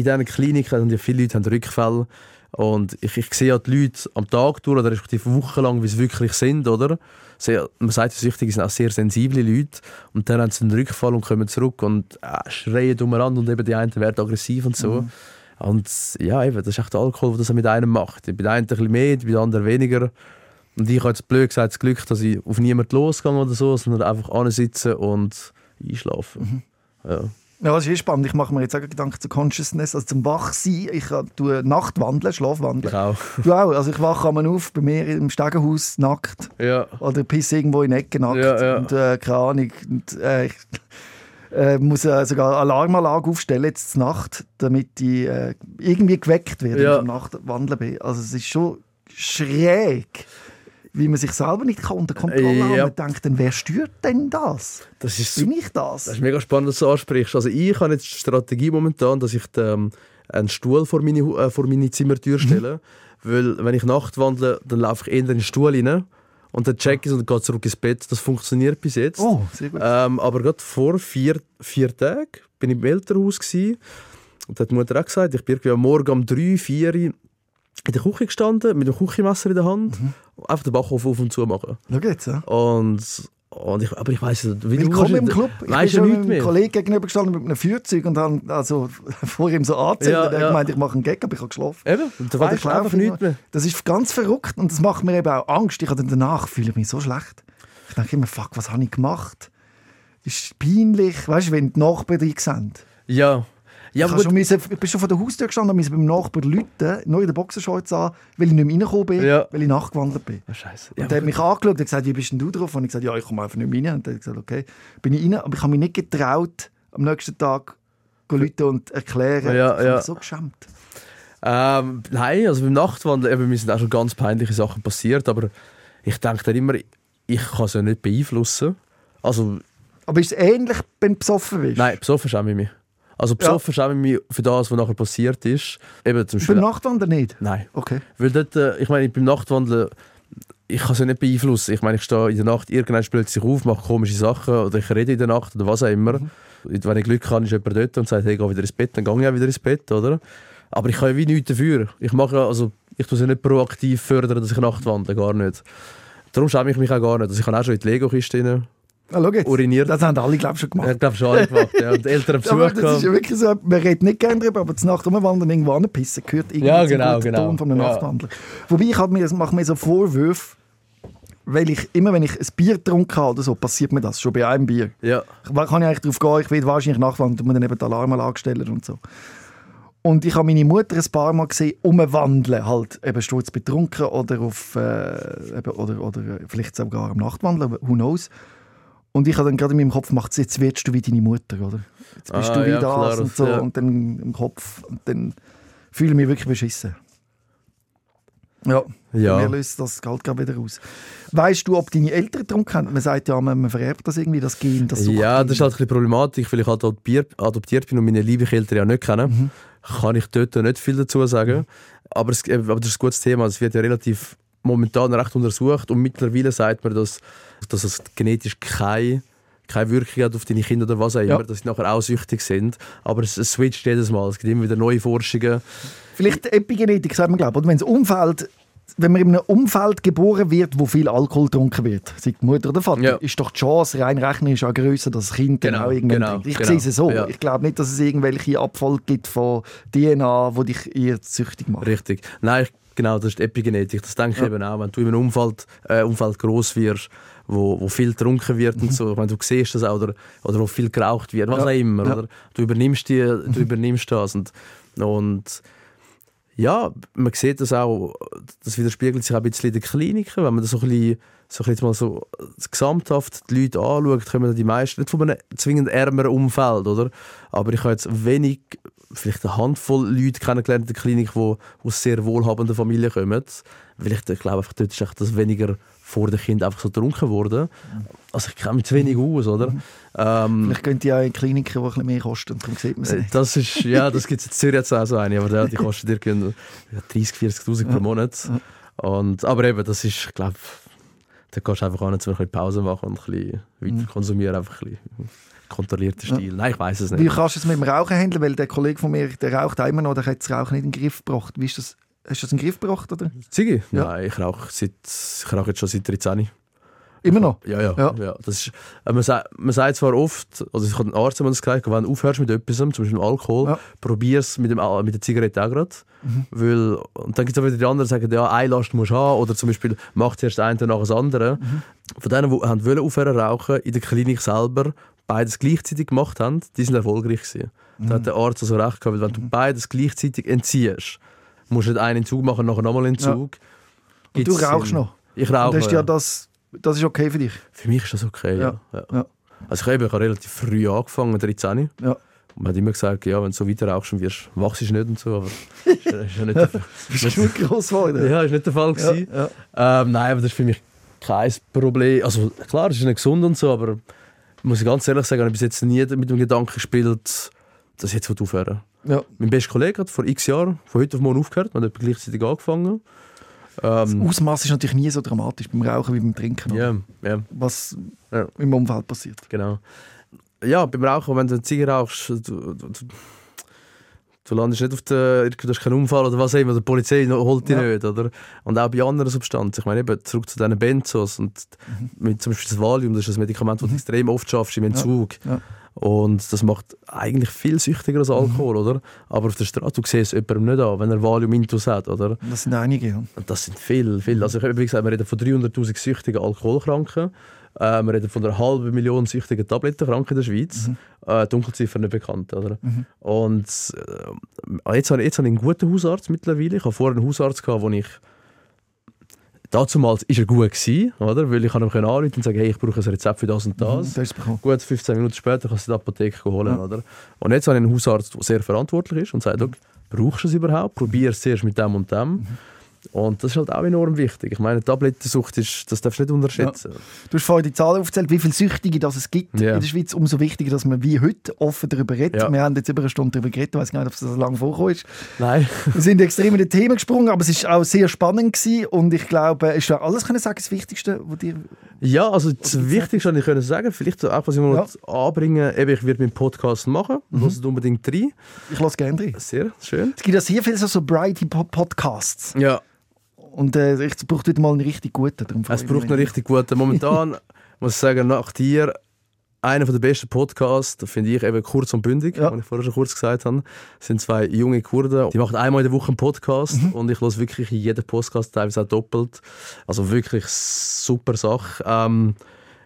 in diesen Kliniken, und ja viele Leute haben Rückfälle, und ich, ich sehe ja die Leute am Tag durch, oder respektive wochenlang, wie sie wirklich sind, oder? Sehr, man sagt, die Süchtigen sind auch sehr sensible Leute. Und dann haben sie einen Rückfall und kommen zurück und äh, schreien umeinander und eben die einen werden aggressiv und so. Und ja, eben, das ist echt der Alkohol, der das mit einem macht. Bei den einen ein bisschen mehr, bei den anderen weniger. Und ich habe jetzt blöd gesagt das Glück, dass ich auf niemanden losgehe oder so, sondern einfach ansitzen und einschlafen. Ja.
Ja, das ist eh spannend. Ich mache mir jetzt auch Gedanken zu Consciousness, also zum Wachsein. Ich äh, tue Nachtwandeln, Schlafwandeln.
Ich auch.
Du auch? Also ich wache einmal auf, bei mir im Stegenhaus nackt.
Ja.
Oder pisse irgendwo in die Ecke nackt.
Ja, ja.
Und äh, keine Ahnung. Und, äh, ich äh, muss äh, sogar Alarmanlage aufstellen jetzt Nacht, damit ich äh, irgendwie geweckt werde,
Ja.
wenn ich am Nachtwandeln bin. Also es ist schon schräg. Wie man sich selber nicht kann unter Kontrolle
Ja.
Und man denkt, dann wer stört denn das?
Das ist,
Bin ich das?
das ist mega spannend, dass du das ansprichst. Also ich habe jetzt die Strategie momentan, dass ich ähm, einen Stuhl vor meine, äh, vor meine Zimmertür stelle. Weil wenn ich Nacht wandle, dann laufe ich eher in den Stuhl rein und dann check ich und dann gehe zurück ins Bett. Das funktioniert bis jetzt.
Oh, sehr gut.
Ähm, aber gerade vor vier, vier Tagen bin ich im Elternhaus gsi und da hat die Mutter auch gesagt, ich bin irgendwie am Morgen um drei, vier in der Küche gestanden mit dem Küchenmesser in der Hand,
Mhm.
einfach den Backofen auf und zu machen.
Schau jetzt, ja.
Und, und ich, aber ich weiß nicht, wie du
Willkommen im
wahrscheinlich-
Club. Ich bin
du
schon
nichts
einem? Kollegen gegenüber gestanden mit einem Feuerzeug und habe also vor ihm so angezündet.
Ja,
er hat
ja.
gemeint, ich mache einen Gag, aber ich habe geschlafen.
Eben, und da weißt du einfach nichts mehr.
Das ist ganz verrückt und das macht mir eben auch Angst. Ich habe dann danach fühle ich mich so schlecht. Ich denke immer, fuck, was habe ich gemacht? Ist peinlich, weißt du, wenn die Nachbarn dich sehen.
Ja. Ja,
ich,
aber
schon müssen, ich bin schon vor der Haustür gestanden und musste beim Nachbarn Leuten, nur in den Boxershorts an, weil ich nicht mehr reingekommen bin,
Ja.
weil ich nachgewandert bin.
Oh, Scheiße.
Und
Ja,
der hat mich angeschaut und gesagt, wie bist denn du drauf? Und ich gesagt, ja, ich komme einfach nicht mehr rein. Und er hat gesagt, okay. Bin ich rein, aber ich habe mich nicht getraut, am nächsten Tag Leute und erklären.
Ja,
ich
ja.
mich so geschämt.
Ähm, nein, also beim Nachtwandern, eben, mir sind auch schon ganz peinliche Sachen passiert, aber ich denke dann immer, ich kann es ja nicht beeinflussen. Also,
Aber ist es ähnlich, wenn du besoffen bist?
nein, besoffen schäme ich mich. Also besoffen schäme ich mich für das, was nachher passiert ist. Eben zum
Beim. Nachtwandern nicht?
Nein.
Okay.
Weil dort, äh, ich meine, beim Nachtwandeln, ich kann es ja nicht beeinflussen. Ich meine, ich stehe in der Nacht, irgendwann spielt sich auf, mache komische Sachen oder ich rede in der Nacht oder was auch immer.
Mhm.
Wenn ich Glück habe, ist jemand dort und sagt, hey, geh wieder ins Bett, dann gehe ich auch wieder ins Bett, oder? Aber ich kann ja wie nichts dafür. Ich mache, ja- also, ich tue es ja nicht proaktiv fördern, dass ich Nachtwandle, gar nicht. Darum schäme ich mich auch gar nicht. Also ich habe auch schon in die Lego-Kiste rein
Ah, schau jetzt.
uriniert.
Das haben alle, glaube ich, schon
Ich
gemacht.
glaube schon alle gemacht, ja. Und die Eltern haben
Aber
Besuch
das ist ja wirklich so, man redet nicht gerne darüber, aber zur Nacht rumwandern irgendwo anpissen gehört irgendwie
Ja,
zum
genau,
guten
genau.
Ton von einem
Ja.
Nachtwandler. Wobei ich halt mir, mache mir so Vorwürfe, weil ich immer, wenn ich ein Bier getrunken habe oder so, passiert mir das, schon bei einem Bier.
Ja.
Ich kann ja eigentlich darauf gehen, ich will wahrscheinlich nachwandern und mir dann eben die Alarmanlage stellen und so. Und ich habe meine Mutter ein paar Mal gesehen, umwandeln, halt eben sturz betrunken oder, auf, äh, eben, oder, oder äh, vielleicht sogar am Nachtwandeln, who knows. Und ich habe dann gerade in meinem Kopf gemacht, jetzt wirst du wie deine Mutter, oder? Jetzt bist
Ah,
du wie
ja,
das
klar,
und so.
ja.
Und dann im Kopf, und dann fühle ich mich wirklich beschissen. Ja,
Ja.
mir löst das Geld gerade wieder aus. Weißt du, ob deine Eltern getrunken haben? Man sagt ja, man, man vererbt das irgendwie, das Gen, das
Ja, das ist halt ein bisschen problematisch, weil ich halt adoptiert, bin und meine liebe Eltern ja nicht kennen.
Mhm.
Kann ich dort nicht viel dazu sagen. Aber, es, aber das ist ein gutes Thema. Es wird ja relativ momentan recht untersucht und mittlerweile sagt man, dass, dass es genetisch keine, keine Wirkung hat auf deine Kinder oder was auch immer,
Ja.
dass sie nachher auch süchtig sind. Aber es, es switcht jedes Mal. Es gibt immer wieder neue Forschungen.
Vielleicht Epigenetik, sagt man, glaube ich. Wenn das Umfeld, wenn man in einem Umfeld geboren wird, wo viel Alkohol getrunken wird, sei die Mutter oder Vater,
Ja.
ist doch die Chance rein rechnerisch auch grösser, dass das Kind dann
Genau,
auch irgendwann
genau,
trinkt. Ich
genau.
sehe es so.
Ja.
Ich glaube nicht, dass es irgendwelche Abfall gibt von DNA, die dich eher süchtig machen.
Richtig. Nein, genau, das ist Epigenetik. Das denke ich
Ja.
eben auch. Wenn du in einem Umfeld, äh, Umfeld groß wirst, wo, wo viel getrunken wird und so, ich meine, du siehst das auch, oder, oder wo viel geraucht wird, was
Ja.
auch immer.
Ja.
Oder? Du, übernimmst die, du übernimmst das. Und, und ja, man sieht das auch, das widerspiegelt sich auch ein bisschen in den Kliniken, wenn man das so ein bisschen, so ein bisschen mal so gesamthaft die Leute anschaut, kommen die meisten nicht von einem zwingend ärmeren Umfeld, oder? Aber ich habe jetzt wenig, vielleicht eine Handvoll Leute kennengelernt in der Klinik, die aus sehr wohlhabenden Familien kommen. Weil ich glaube, einfach dort ist das weniger vor dem Kind einfach so getrunken worden. Also ich kenne mich zu wenig aus, oder? Ähm,
Vielleicht könnt ihr auch in Kliniken, die ein bisschen mehr kosten, darum sieht man nicht.
Das ist, ja, das gibt es in Zürich auch so eine, aber ja, die kostet irgendwie 30, 40'000 pro Monat. Und, aber eben, das ist, ich glaube, da kannst du einfach an, zu ein bisschen Pause machen und ein bisschen weiter konsumieren, einfach ein bisschen kontrollierter Stil. Nein, ich weiß es
Wie
nicht.
kannst du es mit dem Rauchen handeln? Weil der Kollege von mir, der raucht auch immer noch, der hat das Rauchen nicht in den Griff gebracht. Wie ist das? Hast du das in den Griff gebracht? Oder?
Ziggy?
Ja.
Nein, ich rauche, seit, ich rauche jetzt schon seit 13.
Immer noch?
Ja, ja.
Ja.
ja. das ist, äh, man, sagt, man sagt zwar oft, also ich habe einen Arzt das gesagt, wenn du aufhörst mit etwas, zum Beispiel mit Alkohol,
Ja.
probier es mit, dem Al- mit der Zigarette auch gerade. Weil, und dann gibt es auch wieder die anderen, die sagen, ja, eine Last musst du haben, oder zum Beispiel, mach zuerst das eine, dann nach das andere. Von denen, die haben wollen aufhören rauchen, in der Klinik selber beides gleichzeitig gemacht haben, die sind erfolgreich gewesen. Da hat der Arzt also recht gehabt, weil wenn du beides gleichzeitig entziehst, musst nicht einen Entzug machen, nachher nochmal einen Entzug.
Und du rauchst noch?
Ich rauche noch,
ja
ja.
das, das ist okay für dich?
Für mich ist das okay, ja. ja.
Ja.
Also ich habe relativ früh angefangen, 13.
Ja.
Und man hat immer gesagt, ja, wenn du so weiter rauchst, wirst, wachst du nicht und so, aber ist, ja- ist ja nicht der,
Bist du groß geworden?
ja, ist nicht der Fall
ja, ja.
Ähm, nein, aber das ist für mich kein Problem. Also klar, es ist nicht gesund und so, aber muss ich ganz ehrlich sagen, ich habe bis jetzt nie mit dem Gedanken gespielt, dass ich jetzt aufhören.
Ja.
Mein bester Kollege hat vor x Jahren, von heute auf morgen aufgehört, haben etwa gleichzeitig angefangen.
Das
Ähm,
Ausmaß ist natürlich nie so dramatisch beim Rauchen wie beim Trinken.
ja, ja,
Was
Ja.
im Umfeld passiert.
genau. Ja, beim Rauchen, wenn du eine Ziege rauchst, du, du, du, landest nicht auf der, du hast keinen Unfall oder was auch immer, die Polizei holt dich
Ja.
nicht, oder? Und auch bei anderen Substanzen, ich meine eben, zurück zu diesen Benzos und
Mhm.
mit zum Beispiel das Valium, das ist ein Medikament, das du extrem oft schaffst im Entzug.
Ja.
Und das macht eigentlich viel süchtiger als Alkohol,
Mhm.
oder? Aber auf der Straße, du siehst es jemandem nicht an, wenn er Valium intus hat, oder?
Das sind einige. Ja.
Das sind viel, viel. Also ich habe wie gesagt, wir reden von 300'000 süchtigen Alkoholkranken. Äh, wir reden von einer halben Million süchtigen Tablettenkranken in der Schweiz. Äh, Dunkelziffer nicht bekannt. Oder? Und äh, jetzt, habe ich, jetzt habe ich einen guten Hausarzt mittlerweile. Ich habe vorher einen Hausarzt, gehabt, wo ich Damals war er gut, gewesen, oder? weil ich ihm anrufen und sagen, hey, ich brauche ein Rezept für das und das.
Mhm, das bekommen.
Gut, 15 Minuten später kannst du die Apotheke holen.
Ja.
Oder? Und jetzt habe ich einen Hausarzt, der sehr verantwortlich ist und sagt, okay, brauchst du es überhaupt? Probier es zuerst mit dem und dem.
Mhm.
Und das ist halt auch enorm wichtig. Ich meine, Tablettensucht, ist, das darfst du nicht unterschätzen.
Du hast vorhin die Zahlen aufgezählt, wie viele Süchtige das es gibt
Ja.
in der Schweiz. Umso wichtiger, dass man wie heute offen darüber redet.
Ja.
Wir haben jetzt über eine Stunde darüber geredet. Ich weiß gar nicht, ob es so lange vorgekommen ist.
Nein.
Wir sind extrem in die Themen gesprungen, aber es war auch sehr spannend gewesen. und ich glaube, ist da alles können sagen, das Wichtigste, was dir...
Ja, also das Wichtigste, was ich können sagen, vielleicht auch, was ich mal
Ja.
anbringen eben, ich werde meinen Podcast machen, mhm. hört unbedingt rein.
Ich lasse gerne rein.
Sehr schön.
Es gibt ja sehr viele so, so Brighty-Podcasts.
Ja,
Und äh, es braucht wieder mal einen richtig guten. Darum
es braucht einen richtig guten. Momentan muss ich sagen, nach dir einer der besten Podcasts, finde ich, eben kurz und bündig,
Ja.
wie ich vorher schon kurz gesagt habe, sind zwei junge Kurden. Die machen einmal in der Woche einen Podcast
Mhm.
und ich höre wirklich jeden Podcast, teilweise auch doppelt. Also wirklich super Sache. Ähm,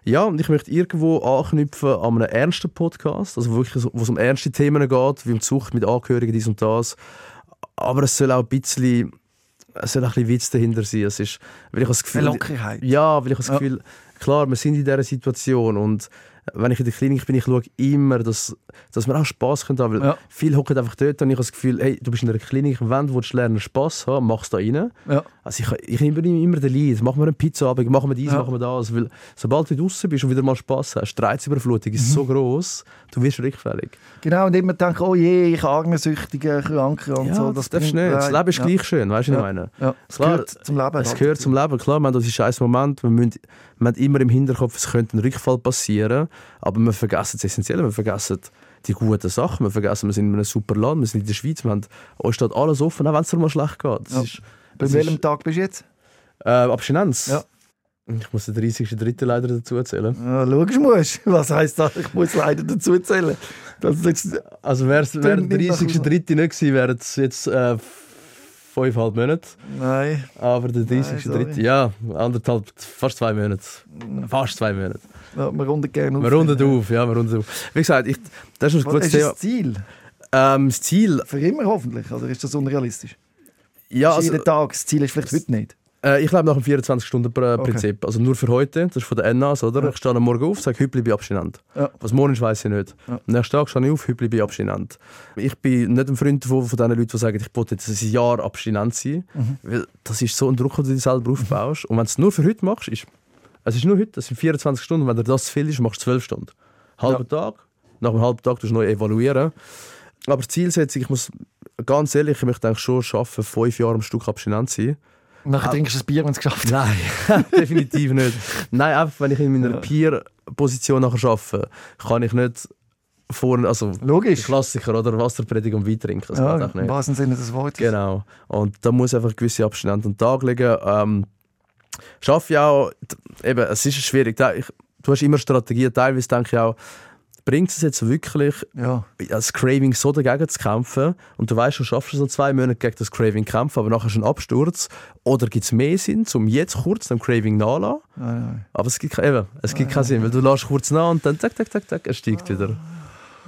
ja, und ich möchte irgendwo anknüpfen an einen ernsten Podcast, also wirklich, wo es um ernste Themen geht, wie um die Sucht mit Angehörigen, dies und das. Aber es soll auch ein bisschen, es soll ein bisschen Witz dahinter sein. Es ist, weil ich das Gefühl,
Eine Lockerheit.
ja, weil ich das
Ja.
Gefühl, klar, wir sind in dieser Situation und wenn ich in der Klinik bin, ich schaue immer, dass, dass wir auch Spass haben können. Weil
Ja.
viele hocken einfach dort und ich habe das Gefühl, hey, du bist in einer Klinik, wenn du lernen Spass haben, machst da rein.
Ja.
Also ich, ich übernehme immer den Lead. Machen wir einen Pizzaabend, machen wir dies,
Ja.
machen wir das. Weil sobald du draußen bist und wieder mal Spass hast, die Reizüberflutung ist
Mhm.
so groß, du wirst rückfällig.
Genau, und immer denken, oh je, ich arme Süchtige, Kranke und
Ja,
so.
das darfst du nicht. Das Leben ist
ja.
gleich schön, weißt du, was
Ja.
ich meine?
Ja, es
Klar,
gehört zum Leben.
Es gehört zum Leben, klar, haben das ist ein Moment, wir, müssen, wir haben immer im Hinterkopf, es könnte ein Rückfall passieren, aber wir vergessen das Essentielle, wir vergessen die guten Sachen, wir vergessen, wir sind in einem super Land, wir sind in der Schweiz, wir haben, uns steht alles offen, auch wenn es mal schlecht geht.
Ja.
ist,
Bei welchem
ist,
Tag bist du jetzt?
äh, Abstinenz.
Ja.
Ich muss den 30.3. leider dazu erzählen.
Ja, schau musst. Was heisst das? Ich muss leider dazu erzählen. Das ist
Also wäre es der
nimm nach
30.3. nicht gewesen, wären es jetzt äh, fünfeinhalb Monate.
nein.
Aber der
Nein,
30.3.
sorry.
ja, anderthalb, fast zwei Monate. Fast zwei Monate.
Ja, wir runden gerne
Wir runden auf, ja, wir runden auf. Wie gesagt, ich, das ist ein gutes Thema.
das Ziel?
Ähm, das Ziel,
Für immer hoffentlich? Oder ist das unrealistisch?
ja, also,
jeden Tag. Das Ziel ist vielleicht heute nicht.
Äh, ich lebe nach dem 24-Stunden-Prinzip. Also nur für heute, das ist von der NAS, oder?
Ja.
Ich stehe am Morgen auf, sage, heute bleibe ich abstinent.
Ja.
Was morgen ist, weiss ich nicht.
Ja.
Am nächsten Tag stehe ich auf, heute bleibe ich abstinent. Ich bin nicht ein Freund von, von den Leuten, die sagen, ich wollte jetzt ein Jahr abstinent sein.
Mhm.
Weil das ist so ein Druck, den du dir selber aufbaust. Und wenn du es nur für heute machst, ist es ist nur heute, das sind 24 Stunden. Wenn dir das zu viel ist, machst du 12 Stunden. Halber Tag, nach einem halben Tag tust du neu evaluieren. Aber die Zielsetzung, ich muss ganz ehrlich, ich möchte eigentlich schon schaffen, fünf Jahre am Stück abstinent zu sein.
Nachher trinkst du ein Bier, wenn es geschafft hast.
Nein, definitiv nicht. Nein, einfach wenn ich in meiner
Ja.
Peer-Position nachher arbeite, kann ich nicht vorne, also
Logisch.
Klassiker oder Wasserpredigung und Wein trinken. Das
Ja,
auch
im
nicht.
wahrsten Sinne des Wortes.
Genau. Und da muss einfach gewisse Abstände an den Tag liegen. Ähm, schaffe ich auch, eben, es ist schwierig. Ich, du hast immer Strategien. Teilweise denke ich auch, bringt es jetzt wirklich,
Ja.
das Craving so dagegen zu kämpfen und du weißt, du schaffst es so zwei Monate gegen das Craving kämpfen, aber nachher ist ein Absturz. Oder gibt es mehr Sinn, um jetzt kurz dem Craving nachzulassen?
Nein, nein.
Aber es gibt, eben, es gibt keinen Sinn, weil du lässt kurz nach und dann zack, zack, zack, zack, er steigt wieder.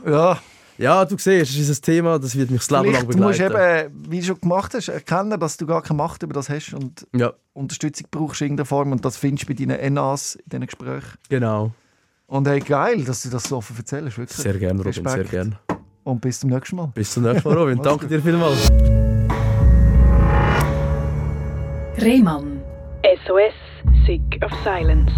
Ja,
Ja, du siehst, es ist ein Thema, das wird mich das Leben lang
musst du
begleiten.
eben, wie du schon gemacht hast, erkennen, dass du gar keine Macht über das hast und
Ja,
Unterstützung brauchst in irgendeiner Form und das findest du bei deinen NAs in diesen Gesprächen.
genau.
Und hey, geil, dass du das so offen erzählst, wirklich.
Sehr gerne, Robin, sehr
Respekt.
gerne.
Und bis zum nächsten Mal.
Bis zum nächsten Mal, Robin. Danke dir vielmals.
Rehmann. SOS, Sick of Silence.